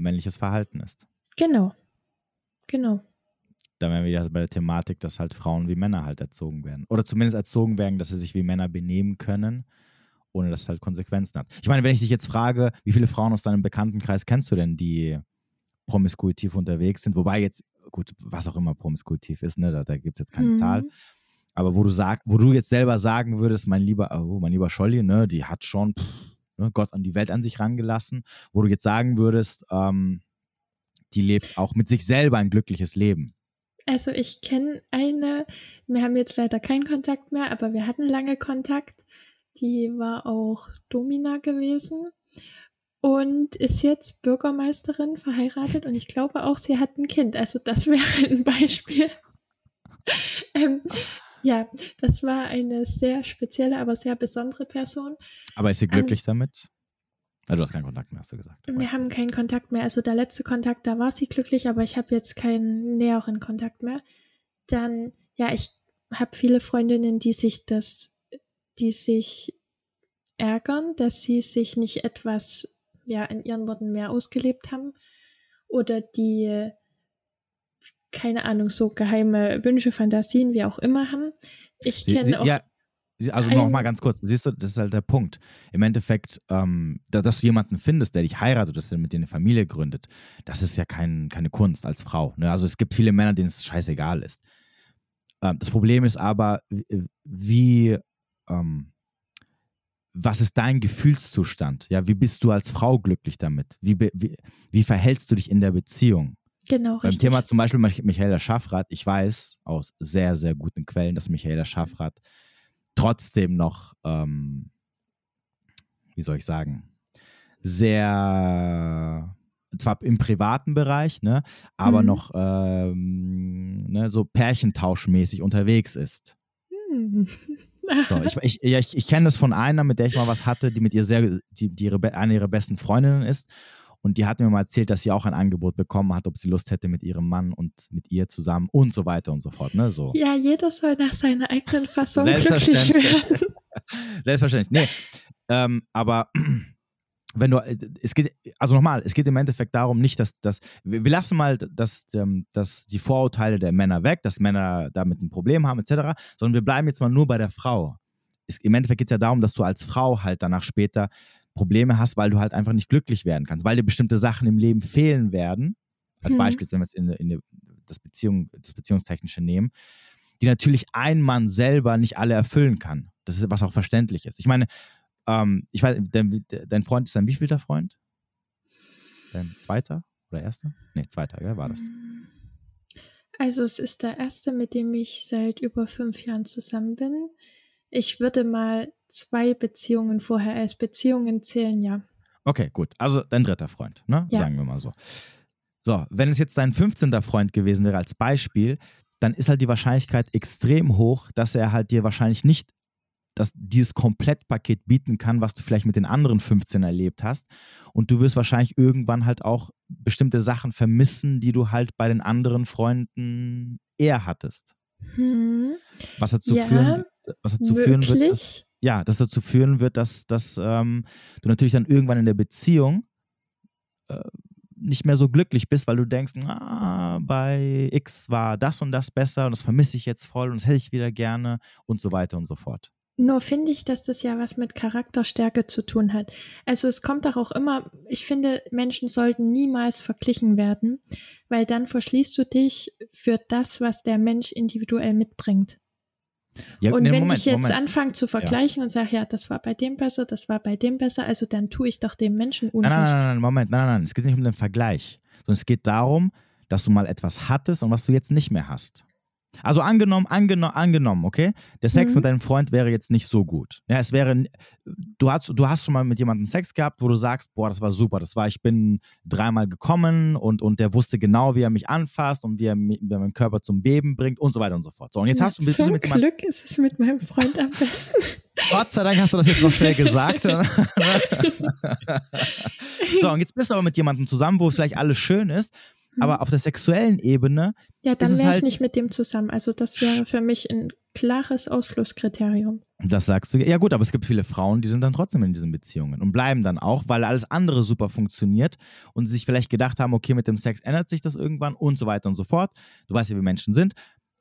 männliches Verhalten ist. Genau. Genau. Da wären wir wieder bei der Thematik, dass halt Frauen wie Männer halt erzogen werden. Oder zumindest erzogen werden, dass sie sich wie Männer benehmen können, ohne dass es halt Konsequenzen hat. Ich meine, wenn ich dich jetzt frage, wie viele Frauen aus deinem Bekanntenkreis kennst du denn, die promiskuitiv unterwegs sind? Wobei jetzt, gut, was auch immer promiskuitiv ist, ne, da, da gibt es jetzt keine mhm. Zahl. Aber wo du sag, wo du jetzt selber sagen würdest, mein lieber, oh, mein lieber Scholli, ne, die hat schon, pff, ne, Gott an die Welt an sich rangelassen, wo du jetzt sagen würdest, ähm, die lebt auch mit sich selber ein glückliches Leben? Also ich kenne eine, wir haben jetzt leider keinen Kontakt mehr, aber wir hatten lange Kontakt. Die war auch Domina gewesen und ist jetzt Bürgermeisterin, verheiratet und ich glaube auch, sie hat ein Kind. Also das [LAUGHS] wäre ein Beispiel. ähm, ja, das war eine sehr spezielle, aber sehr besondere Person. Aber ist sie glücklich also, damit? Also du hast keinen Kontakt mehr, hast du gesagt. Wir haben keinen Kontakt mehr. Also der letzte Kontakt, da war sie glücklich, aber ich habe jetzt keinen näheren Kontakt mehr. Dann, ja, ich habe viele Freundinnen, die sich das, die sich ärgern, dass sie sich nicht etwas, ja, in ihren Worten mehr ausgelebt haben. Oder die keine Ahnung, so geheime Wünsche, Fantasien, wie auch immer haben. Ich kenne auch. Ja, also nochmal ganz kurz, siehst du, das ist halt der Punkt. Im Endeffekt, ähm, da, dass du jemanden findest, der dich heiratet, dass der mit dir eine Familie gründet, das ist ja kein, keine Kunst als Frau. Ne? Also es gibt viele Männer, denen es scheißegal ist. Ähm, das Problem ist aber, wie, ähm, was ist dein Gefühlszustand? Ja, wie bist du als Frau glücklich damit? Wie, wie, wie verhältst du dich in der Beziehung? Genau, Beim richtig. Thema zum Beispiel Michaela Schaffrath, ich weiß aus sehr, sehr guten Quellen, dass Michaela Schaffrath trotzdem noch, ähm, wie soll ich sagen, sehr, zwar im privaten Bereich, ne, aber mhm. noch ähm, ne, so pärchentauschmäßig unterwegs ist. Mhm. So, ich, [LAUGHS] ich, ich, ich kenne das von einer, mit der ich mal was hatte, die mit ihr sehr, die, die ihre, eine ihrer besten Freundinnen ist. Und die hat mir mal erzählt, dass sie auch ein Angebot bekommen hat, ob sie Lust hätte mit ihrem Mann und mit ihr zusammen und so weiter und so fort. Ne? So. Ja, jeder soll nach seiner eigenen Fassung glücklich werden. [LAUGHS] Selbstverständlich. Nee. Ähm, aber [CLEARS THROAT] wenn du, äh, es geht, also nochmal, es geht im Endeffekt darum, nicht, dass, dass wir lassen mal dass, ähm, dass die Vorurteile der Männer weg, dass Männer damit ein Problem haben, etc., sondern wir bleiben jetzt mal nur bei der Frau. ist, im Endeffekt geht es ja darum, dass du als Frau halt danach später Probleme hast, weil du halt einfach nicht glücklich werden kannst, weil dir bestimmte Sachen im Leben fehlen werden. Als hm. Beispiel, wenn wir es in, in das, Beziehung, das Beziehungstechnische nehmen, die natürlich ein Mann selber nicht alle erfüllen kann. Das ist, was auch verständlich ist. Ich meine, ähm, ich weiß, dein, dein Freund ist ein wievielter Freund? Dein zweiter oder erster? Nee, zweiter, ja, war das. Also es ist der erste, mit dem ich seit über fünf Jahren zusammen bin. Ich würde mal zwei Beziehungen vorher als Beziehungen zählen, ja. Okay, gut. Also dein dritter Freund, ne? Ja. Sagen wir mal so. So, wenn es jetzt dein 15. Freund gewesen wäre als Beispiel, dann ist halt die Wahrscheinlichkeit extrem hoch, dass er halt dir wahrscheinlich nicht das, dieses Komplettpaket bieten kann, was du vielleicht mit den anderen 15 erlebt hast. Und du wirst wahrscheinlich irgendwann halt auch bestimmte Sachen vermissen, die du halt bei den anderen Freunden eher hattest. Hm. Was dazu ja, führen, was dazu führen wird, dass, ja, das dazu führen wird, dass, dass ähm, du natürlich dann irgendwann in der Beziehung äh, nicht mehr so glücklich bist, weil du denkst, ah, bei X war das und das besser und das vermisse ich jetzt voll und das hätte ich wieder gerne und so weiter und so fort. Nur finde ich, dass das ja was mit Charakterstärke zu tun hat. Also es kommt doch auch immer, ich finde, Menschen sollten niemals verglichen werden, weil dann verschließt du dich für das, was der Mensch individuell mitbringt. Ja, und nee, wenn Moment, ich jetzt Moment. anfange zu vergleichen ja. und sage, ja, das war bei dem besser, das war bei dem besser, also dann tue ich doch dem Menschen Unrecht. Nein, nein, nein, nein, Moment, nein, nein, nein, es geht nicht um den Vergleich, sondern es geht darum, dass du mal etwas hattest und was du jetzt nicht mehr hast. Also angenommen, angenommen, angenommen, okay? Der Sex mhm. mit deinem Freund wäre jetzt nicht so gut. Ja, es wäre, du hast, du hast schon mal mit jemandem Sex gehabt, wo du sagst, boah, das war super, das war, ich bin dreimal gekommen und, und der wusste genau, wie er mich anfasst und wie er, wie er meinen Körper zum Beben bringt und so weiter und so fort. So, und jetzt ja, hast du ein bisschen mit Glück ist es mit meinem Freund am besten. Gott sei Dank hast du das jetzt noch schnell gesagt. [LAUGHS] so, und jetzt bist du aber mit jemandem zusammen, wo vielleicht alles schön ist aber mhm. auf der sexuellen Ebene. Ja, dann wäre halt, ich nicht mit dem zusammen. Also das wäre für mich ein klares Ausschlusskriterium. Das sagst du. Ja gut, aber es gibt viele Frauen, die sind dann trotzdem in diesen Beziehungen und bleiben dann auch, weil alles andere super funktioniert und sich vielleicht gedacht haben, okay, mit dem Sex ändert sich das irgendwann und so weiter und so fort. Du weißt ja, wie Menschen sind.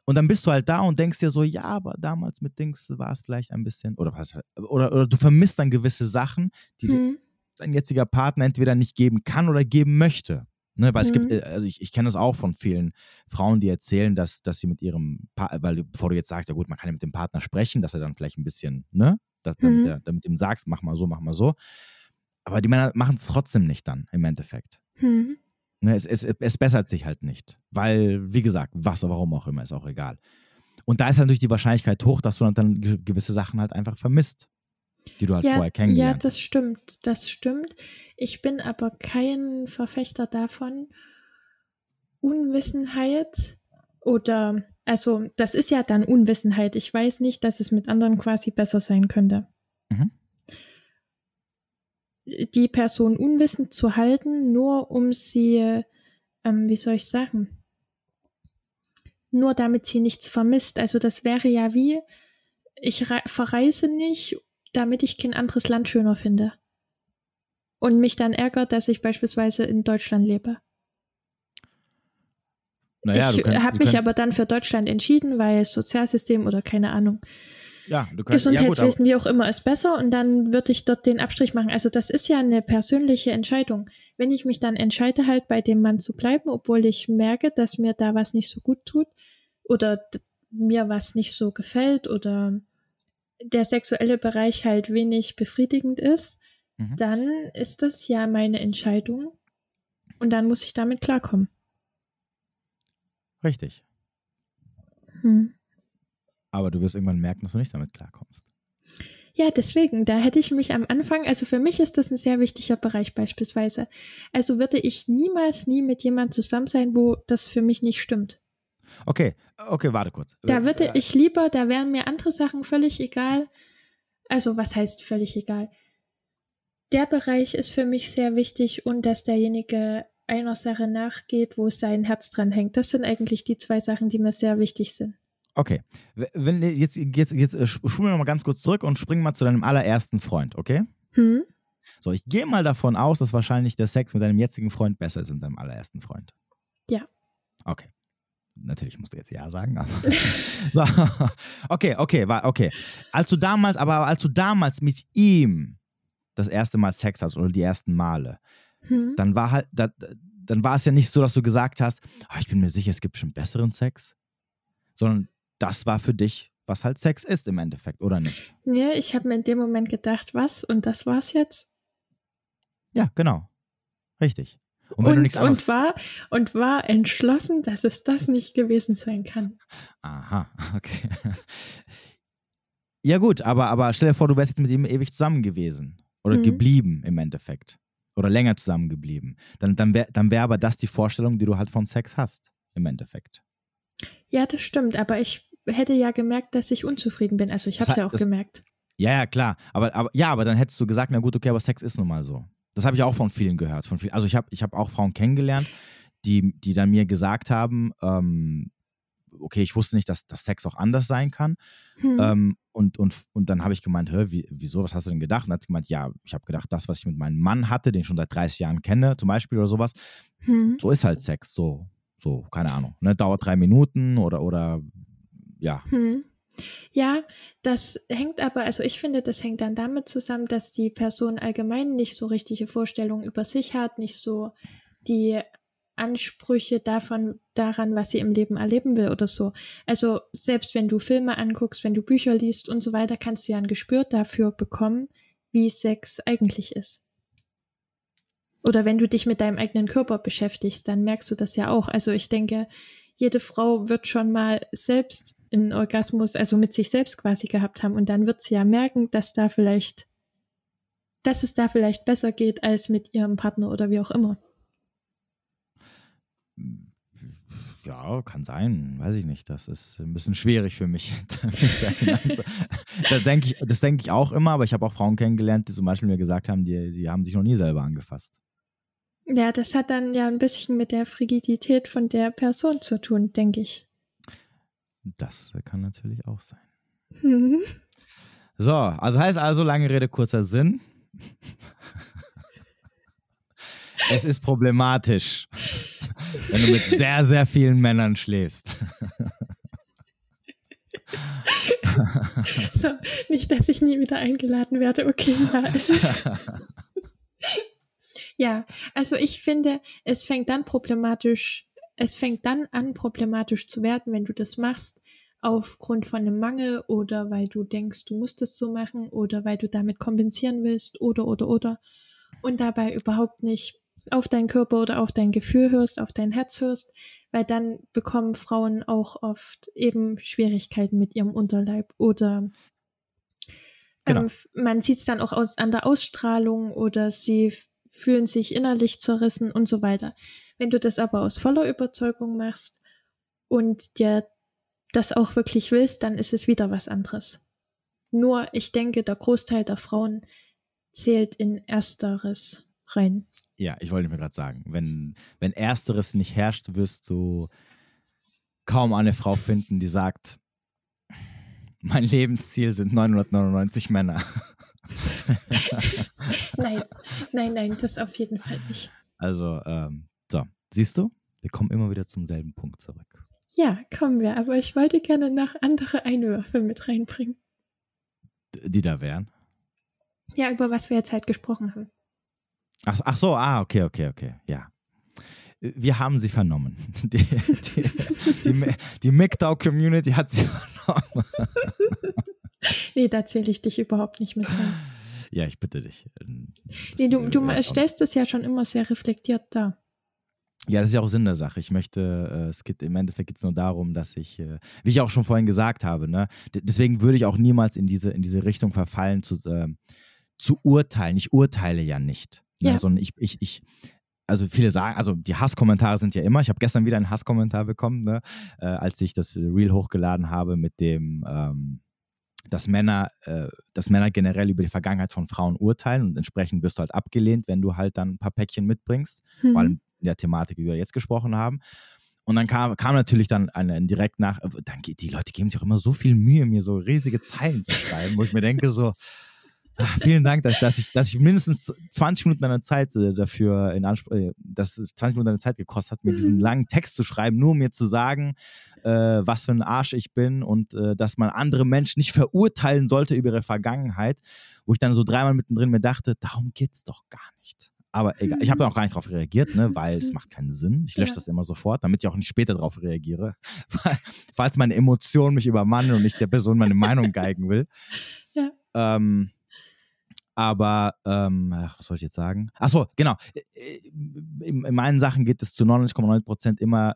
Und dann bist du halt da und denkst dir so, ja, aber damals mit Dings war es vielleicht ein bisschen, oder was, oder, oder du vermisst dann gewisse Sachen, die hm. dein jetziger Partner entweder nicht geben kann oder geben möchte. Ne, weil mhm. es gibt, mhm. äh, also ich, ich kenne das auch von vielen Frauen, die erzählen, dass, dass sie mit ihrem Partner, weil bevor du jetzt sagst, ja gut, man kann ja mit dem Partner sprechen, dass er dann vielleicht ein bisschen, ne, dass, damit, mhm. der, damit ihm sagst, mach mal so, mach mal so. Aber die Männer machen es trotzdem nicht dann im Endeffekt. Mhm. Ne, es, es, es bessert sich halt nicht. Weil, wie gesagt, was, warum auch immer, ist auch egal. Und da ist halt natürlich die Wahrscheinlichkeit hoch, dass du dann gewisse Sachen halt einfach vermisst die du halt ja, vorher kennengelernt hast. Ja, das stimmt, das stimmt. Ich bin aber kein Verfechter davon, Unwissenheit oder, also das ist ja dann Unwissenheit. Ich weiß nicht, dass es mit anderen quasi besser sein könnte. Mhm. Die Person unwissend zu halten, nur um sie, ähm, wie soll ich sagen, nur damit sie nichts vermisst. Also das wäre ja wie, ich verreise nicht, damit ich kein anderes Land schöner finde. Und mich dann ärgert, dass ich beispielsweise in Deutschland lebe. Naja, ich habe mich aber dann für Deutschland entschieden, weil Sozialsystem oder keine Ahnung. Ja, du kannst, Gesundheitswesen, ja gut, wie auch immer, ist besser und dann würde ich dort den Abstrich machen. Also das ist ja eine persönliche Entscheidung. Wenn ich mich dann entscheide, halt bei dem Mann zu bleiben, obwohl ich merke, dass mir da was nicht so gut tut oder mir was nicht so gefällt oder der sexuelle Bereich halt wenig befriedigend ist, mhm. dann ist das ja meine Entscheidung und dann muss ich damit klarkommen. Richtig. Hm. Aber du wirst irgendwann merken, dass du nicht damit klarkommst. Ja, deswegen, da hätte ich mich am Anfang, also für mich ist das ein sehr wichtiger Bereich beispielsweise. Also würde ich niemals nie mit jemandem zusammen sein, wo das für mich nicht stimmt. Okay, okay, warte kurz. Da würde ich lieber, da wären mir andere Sachen völlig egal. Also, was heißt völlig egal? Der Bereich ist für mich sehr wichtig und dass derjenige einer Sache nachgeht, wo sein Herz dran hängt. Das sind eigentlich die zwei Sachen, die mir sehr wichtig sind. Okay, wenn jetzt jetzt jetzt äh, spulen wir noch mal ganz kurz zurück und springen mal zu deinem allerersten Freund, okay? Hm? So, ich gehe mal davon aus, dass wahrscheinlich der Sex mit deinem jetzigen Freund besser ist als mit deinem allerersten Freund. Ja. Okay. Natürlich musst du jetzt ja sagen. [LAUGHS] so, okay, okay, war okay. Als du damals, aber als du damals mit ihm das erste Mal Sex hast oder die ersten Male, hm. dann war halt, da, dann war es ja nicht so, dass du gesagt hast, oh, ich bin mir sicher, es gibt schon besseren Sex, sondern das war für dich, was halt Sex ist im Endeffekt, oder nicht? Ja, ich habe mir in dem Moment gedacht, was und das war's jetzt. Ja, genau. Richtig. Und, und, und, war, und war entschlossen, dass es das nicht gewesen sein kann. Aha, [LAUGHS] okay. Ja, gut, aber, aber stell dir vor, du wärst jetzt mit ihm ewig zusammen gewesen. Oder mhm. geblieben im Endeffekt. Oder länger zusammen geblieben. Dann, dann wäre dann wär aber das die Vorstellung, die du halt von Sex hast, im Endeffekt. Ja, das stimmt, aber ich hätte ja gemerkt, dass ich unzufrieden bin. Also ich habe es ja auch das, gemerkt. Ja, ja, klar. Aber, aber ja, aber dann hättest du gesagt, na gut, okay, aber Sex ist nun mal so. Das habe ich auch von vielen gehört. Von viel, also ich habe ich hab auch Frauen kennengelernt, die, die dann mir gesagt haben, ähm, okay, ich wusste nicht, dass, dass Sex auch anders sein kann. Hm. Ähm, und, und, und dann habe ich gemeint, Hä, wie, wieso, was hast du denn gedacht? Und dann hat sie gemeint, ja, ich habe gedacht, das, was ich mit meinem Mann hatte, den ich schon seit 30 Jahren kenne, zum Beispiel oder sowas, hm. so ist halt Sex, so, so, keine Ahnung. Ne? Dauert drei Minuten oder, oder ja. Hm. Ja, das hängt aber, also ich finde, das hängt dann damit zusammen, dass die Person allgemein nicht so richtige Vorstellungen über sich hat, nicht so die Ansprüche davon, daran, was sie im Leben erleben will oder so. Also selbst wenn du Filme anguckst, wenn du Bücher liest und so weiter, kannst du ja ein Gespür dafür bekommen, wie Sex eigentlich ist. Oder wenn du dich mit deinem eigenen Körper beschäftigst, dann merkst du das ja auch. Also ich denke, jede Frau wird schon mal selbst einen Orgasmus, also mit sich selbst quasi gehabt haben. Und dann wird sie ja merken, dass da vielleicht, dass es da vielleicht besser geht als mit ihrem Partner oder wie auch immer. Ja, kann sein, weiß ich nicht. Das ist ein bisschen schwierig für mich. [LAUGHS] das denke ich, denk ich auch immer, aber ich habe auch Frauen kennengelernt, die zum Beispiel mir gesagt haben, die, die haben sich noch nie selber angefasst. Ja, das hat dann ja ein bisschen mit der Frigidität von der Person zu tun, denke ich. Das kann natürlich auch sein. Mhm. So, also heißt also, lange Rede, kurzer Sinn. es ist problematisch, wenn du mit sehr, sehr vielen Männern schläfst. so, nicht, dass ich nie wieder eingeladen werde. Okay, ja, es ist. [LAUGHS] Ja, also ich finde, es fängt dann problematisch, es fängt dann an, problematisch zu werden, wenn du das machst aufgrund von einem Mangel oder weil du denkst, du musst es so machen oder weil du damit kompensieren willst oder oder oder und dabei überhaupt nicht auf deinen Körper oder auf dein Gefühl hörst, auf dein Herz hörst, weil dann bekommen Frauen auch oft eben Schwierigkeiten mit ihrem Unterleib oder genau. ähm, man sieht es dann auch aus, an der Ausstrahlung oder sie fühlen sich innerlich zerrissen und so weiter. Wenn du das aber aus voller Überzeugung machst und dir das auch wirklich willst, dann ist es wieder was anderes. Nur ich denke, der Großteil der Frauen zählt in ersteres rein. Ja, ich wollte mir gerade sagen, wenn, wenn ersteres nicht herrscht, wirst du kaum eine Frau finden, die sagt, mein Lebensziel sind 999 Männer. [LAUGHS] nein, nein, nein, das auf jeden Fall nicht. Also, ähm, so, siehst du, wir kommen immer wieder zum selben Punkt zurück. Ja, kommen wir, aber ich wollte gerne noch andere Einwürfe mit reinbringen. Die da wären? Ja, über was wir jetzt halt gesprochen haben. Ach, ach so, ah, okay, okay, okay, ja. Wir haben sie vernommen. [LAUGHS] Die, die, die, die MGTOW-Community hat sie [LAUGHS] vernommen. [LAUGHS] nee, da zähle ich dich überhaupt nicht mit rein. Ja, ich bitte dich. Ähm, nee, du, du stellst es ja schon immer sehr reflektiert dar. Ja, das ist ja auch Sinn der Sache. Ich möchte, äh, es geht im Endeffekt geht es nur darum, dass ich, äh, wie ich auch schon vorhin gesagt habe, ne, deswegen würde ich auch niemals in diese, in diese Richtung verfallen, zu, äh, zu urteilen. Ich urteile ja nicht. Ne, ja. Sondern ich, ich, ich, also viele sagen, also die Hasskommentare sind ja immer, ich habe gestern wieder einen Hasskommentar bekommen, ne, äh, als ich das Reel hochgeladen habe mit dem, ähm, dass Männer, äh, dass Männer generell über die Vergangenheit von Frauen urteilen und entsprechend wirst du halt abgelehnt, wenn du halt dann ein paar Päckchen mitbringst, mhm. vor allem in der Thematik, wie wir jetzt gesprochen haben. Und dann kam, kam natürlich dann eine, direkt nach, äh, dann, die Leute geben sich auch immer so viel Mühe, mir so riesige Zeilen zu schreiben, wo ich mir denke so, vielen Dank, dass, dass, ich, dass ich mindestens 20 Minuten deiner Zeit äh, dafür in Anspruch, äh, dass 20 Minuten deiner Zeit gekostet hat, mir diesen mhm. langen Text zu schreiben, nur um mir zu sagen, äh, was für ein Arsch ich bin und äh, dass man andere Menschen nicht verurteilen sollte über ihre Vergangenheit, wo ich dann so dreimal mittendrin mir dachte, darum geht es doch gar nicht. Aber egal, ich habe da auch gar nicht darauf reagiert, ne, weil es macht keinen Sinn. Ich lösche ja. das immer sofort, damit ich auch nicht später darauf reagiere, [LAUGHS] falls meine Emotionen mich übermannen und ich der Person meine Meinung geigen will. Ja. Ähm, aber, ähm, was soll ich jetzt sagen? Achso, genau. In, in meinen Sachen geht es zu 99,9 Prozent immer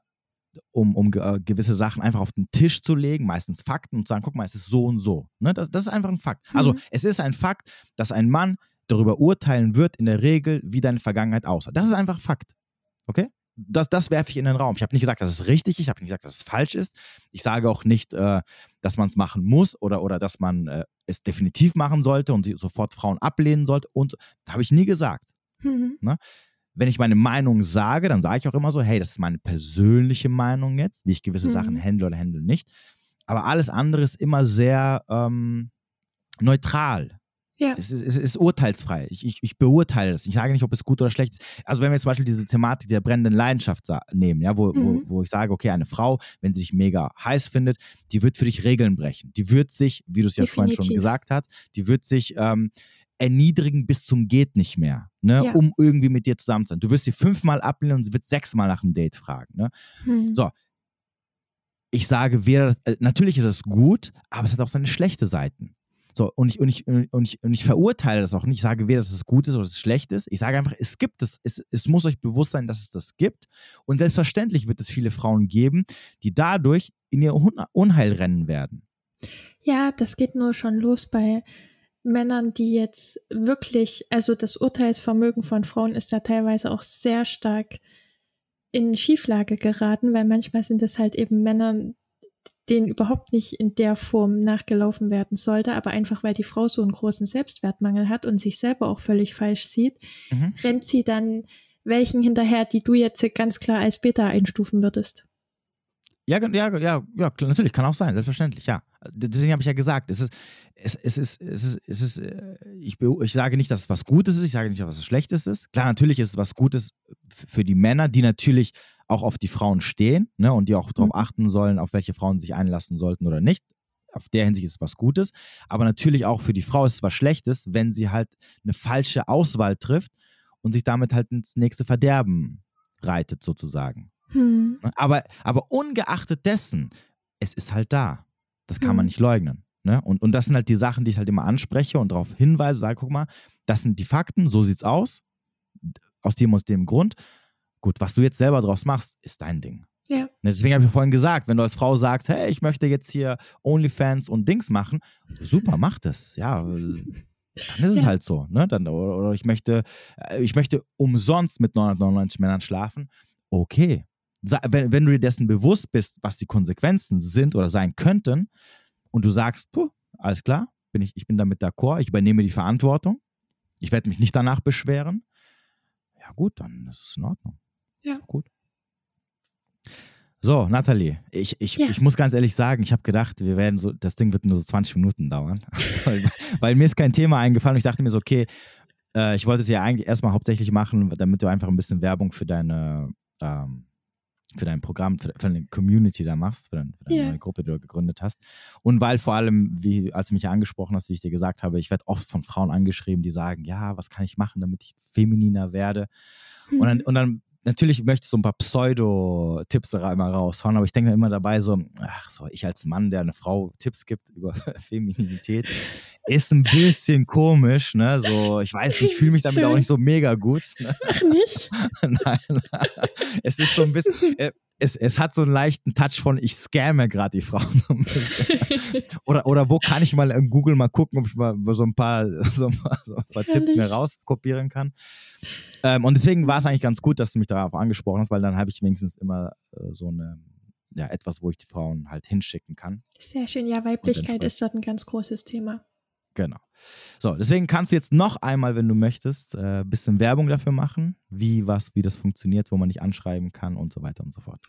um, um äh, gewisse Sachen einfach auf den Tisch zu legen, meistens Fakten und zu sagen, guck mal, es ist so und so. Ne? Das, das ist einfach ein Fakt. Also mhm. es ist ein Fakt, dass ein Mann darüber urteilen wird, in der Regel, wie deine Vergangenheit aussah. Das ist einfach Fakt. Okay? Das, das werfe ich in den Raum. Ich habe nicht gesagt, dass es richtig ist, ich habe nicht gesagt, dass es falsch ist. Ich sage auch nicht, äh, dass man es machen muss oder, oder dass man äh, es definitiv machen sollte und sofort Frauen ablehnen sollte. Und das habe ich nie gesagt. Mhm. Ne? wenn ich meine Meinung sage, dann sage ich auch immer so, hey, das ist meine persönliche Meinung jetzt, wie ich gewisse mhm. Sachen handle oder handle nicht. Aber alles andere ist immer sehr ähm, neutral. Ja. Es ist, es ist urteilsfrei. Ich, ich, ich, beurteile das. Ich sage nicht, ob es gut oder schlecht ist. Also wenn wir zum Beispiel diese Thematik der brennenden Leidenschaft nehmen, ja, wo, mhm. wo, wo ich sage, okay, eine Frau, wenn sie dich mega heiß findet, die wird für dich Regeln brechen. Die wird sich, wie du es ja vorhin schon gesagt hast, die wird sich ähm, erniedrigen bis zum geht nicht mehr, ne, ja. um irgendwie mit dir zusammen zu sein. Du wirst sie fünfmal ablehnen und sie wird sechsmal nach einem Date fragen. Ne? Hm. So. Ich sage, wer, äh, natürlich ist es gut, aber es hat auch seine schlechte Seiten. So, und ich, und, ich, und, ich, und ich verurteile das auch nicht. Ich sage weder, dass es gut ist oder dass es schlecht ist. Ich sage einfach, es gibt es. es. Es muss euch bewusst sein, dass es das gibt. Und selbstverständlich wird es viele Frauen geben, die dadurch in ihr Unheil rennen werden. Ja, das geht nur schon los bei Männern, die jetzt wirklich, also das Urteilsvermögen von Frauen ist da teilweise auch sehr stark in Schieflage geraten, weil manchmal sind es halt eben Männer, denen überhaupt nicht in der Form nachgelaufen werden sollte, aber einfach weil die Frau so einen großen Selbstwertmangel hat und sich selber auch völlig falsch sieht, mhm. rennt sie dann welchen hinterher, die du jetzt ganz klar als Beta einstufen würdest. Ja, ja, ja, ja, natürlich, kann auch sein, selbstverständlich, ja. Deswegen habe ich ja gesagt, es ist, es, es ist, es ist, es ist, äh, ich, ich sage nicht, dass es was Gutes ist, ich sage nicht, dass es was Schlechtes ist. Klar, natürlich ist es was Gutes für die Männer, die natürlich auch auf die Frauen stehen ne, und die auch darauf mhm. achten sollen, auf welche Frauen sich einlassen sollten oder nicht. Auf der Hinsicht ist es was Gutes. Aber natürlich auch für die Frau ist es was Schlechtes, wenn sie halt eine falsche Auswahl trifft und sich damit halt ins nächste Verderben reitet, sozusagen. Hm. Aber, aber ungeachtet dessen, es ist halt da. Das kann hm. man nicht leugnen. Ne? Und, und das sind halt die Sachen, die ich halt immer anspreche und darauf hinweise, sage, guck mal, das sind die Fakten, so sieht's aus. Aus dem, aus dem Grund. Gut, was du jetzt selber draus machst, ist dein Ding. Ja. Ne, deswegen habe ich vorhin gesagt, wenn du als Frau sagst, hey, ich möchte jetzt hier OnlyFans und Dings machen, super, mach das. Ja, [LAUGHS] dann ist ja. es halt so. Ne? Dann, oder, oder, ich möchte, äh, ich möchte umsonst mit 999 Männern schlafen. Okay, wenn, wenn du dir dessen bewusst bist, was die Konsequenzen sind oder sein könnten, und du sagst, puh, alles klar, bin ich, ich bin damit d'accord, ich übernehme die Verantwortung, ich werde mich nicht danach beschweren, ja gut, dann ist es in Ordnung. Ja. gut. So, Nathalie, ich, ich, ja. ich muss ganz ehrlich sagen, ich habe gedacht, wir werden so, das Ding wird nur so 20 Minuten dauern, [LAUGHS] weil, weil, mir ist kein Thema eingefallen und ich dachte mir so, okay, äh, ich wollte es ja eigentlich erstmal hauptsächlich machen, damit du einfach ein bisschen Werbung für deine ähm, für dein Programm, für, für deine Community da machst, für, dein, für deine yeah. neue Gruppe, die du gegründet hast. Und weil vor allem, wie als du mich ja angesprochen hast, wie ich dir gesagt habe, ich werde oft von Frauen angeschrieben, die sagen, ja, was kann ich machen, damit ich femininer werde? Mhm. Und, dann, und dann natürlich möchte ich so ein paar Pseudo-Tipps da immer raushauen, aber ich denke mir immer dabei so, ach so, ich als Mann, der eine Frau Tipps gibt über [LAUGHS] Femininität, ist ein bisschen komisch, ne? So, ich weiß, ich fühle mich damit Schön. auch nicht so mega gut. Ne? Ach nicht? [LAUGHS] nein, es ist so ein bisschen, äh, es, es hat so einen leichten Touch von, ich scamme gerade die Frauen [LAUGHS] oder, oder wo kann ich mal in Google mal gucken, ob ich mal so ein paar, so ein paar, so ein paar Tipps mir rauskopieren kann. Ähm, und deswegen war es eigentlich ganz gut, dass du mich darauf angesprochen hast, weil dann habe ich wenigstens immer äh, so eine, ja, etwas, wo ich die Frauen halt hinschicken kann. Sehr schön, ja, Weiblichkeit ist dort ein ganz großes Thema. Genau. So, deswegen kannst du jetzt noch einmal, wenn du möchtest, ein äh, bisschen Werbung dafür machen, wie was, wie das funktioniert, wo man dich anschreiben kann und so weiter und so fort.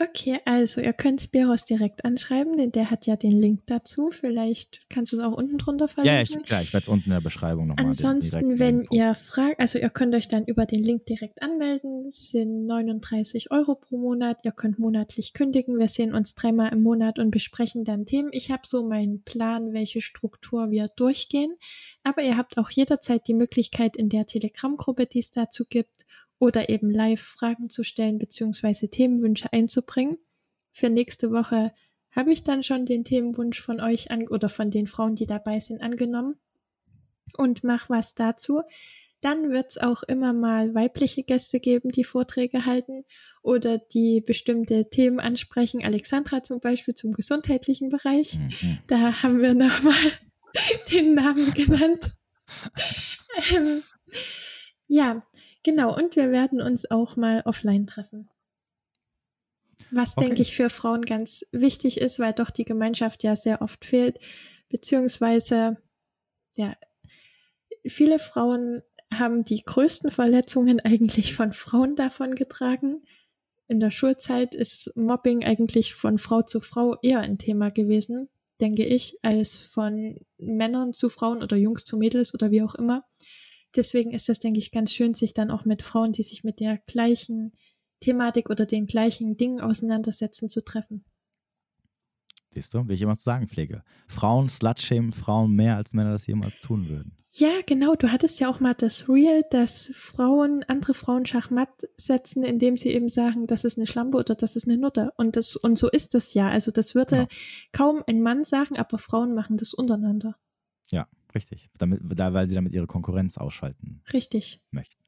Okay, also ihr könnt Spiros direkt anschreiben, denn der hat ja den Link dazu. Vielleicht kannst du es auch unten drunter verlinken. Ja, ich, klar, ich werde es unten in der Beschreibung nochmal Ansonsten, wenn ihr fragt, also ihr könnt euch dann über den Link direkt anmelden. Es sind 39 Euro pro Monat. Ihr könnt monatlich kündigen. Wir sehen uns dreimal im Monat und besprechen dann Themen. Ich habe so meinen Plan, welche Struktur wir durchgehen. Aber ihr habt auch jederzeit die Möglichkeit in der Telegram-Gruppe, die es dazu gibt, oder eben live Fragen zu stellen bzw. Themenwünsche einzubringen. Für nächste Woche habe ich dann schon den Themenwunsch von euch an oder von den Frauen, die dabei sind, angenommen und mache was dazu. Dann wird es auch immer mal weibliche Gäste geben, die Vorträge halten oder die bestimmte Themen ansprechen. Alexandra zum Beispiel zum gesundheitlichen Bereich. Mhm. Da haben wir nochmal [LAUGHS] den Namen genannt. [LAUGHS] ähm, ja, Genau, und wir werden uns auch mal offline treffen. Was, okay. denke ich, für Frauen ganz wichtig ist, weil doch die Gemeinschaft ja sehr oft fehlt, beziehungsweise, ja, viele Frauen haben die größten Verletzungen [LAUGHS] eigentlich von Frauen davon getragen. In der Schulzeit ist Mobbing eigentlich von Frau zu Frau eher ein Thema gewesen, denke ich, als von Männern zu Frauen oder Jungs zu Mädels oder wie auch immer deswegen ist das, denke ich, ganz schön, sich dann auch mit Frauen, die sich mit der gleichen Thematik oder den gleichen Dingen auseinandersetzen, zu treffen. Siehst du, wie ich immer zu sagen pflege. Frauen slutshamen Frauen mehr, als Männer das jemals tun würden. Ja, genau. Du hattest ja auch mal das Real, dass Frauen andere Frauen Schachmatt setzen, indem sie eben sagen, das ist eine Schlampe oder das ist eine Nutte. Und, das, und so ist das ja. Also das würde ja. kaum ein Mann sagen, aber Frauen machen das untereinander. Ja, Richtig, damit, da, weil sie damit ihre Konkurrenz ausschalten Richtig. möchten.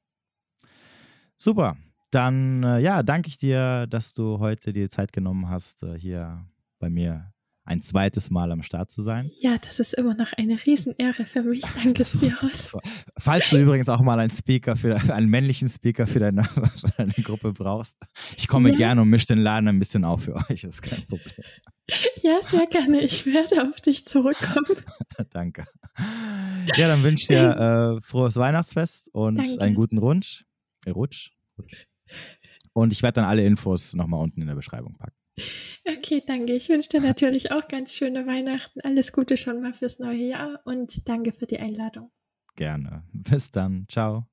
Super. Dann äh, ja, danke ich dir, dass du heute die Zeit genommen hast, äh, hier bei mir ein zweites Mal am Start zu sein. Ja, das ist immer noch eine Riesenehre für mich. [LAUGHS] Danke, Spiros. Falls du übrigens auch mal einen Speaker für einen männlichen Speaker für deine, [LAUGHS] für deine Gruppe brauchst, ich komme ja. gerne und mische den Laden ein bisschen auf für euch. Das ist kein Problem. [LAUGHS] Ja, sehr gerne. Ich werde auf dich zurückkommen. Danke. Ja, dann wünsche ich dir äh, frohes Weihnachtsfest und Danke. einen guten Rutsch. Äh, Rutsch. Rutsch. Und ich werde dann alle Infos nochmal unten in der Beschreibung packen. Okay, danke. Ich wünsche dir natürlich auch ganz schöne Weihnachten. Alles Gute schon mal fürs neue Jahr und danke für die Einladung. Gerne. Bis dann. Ciao.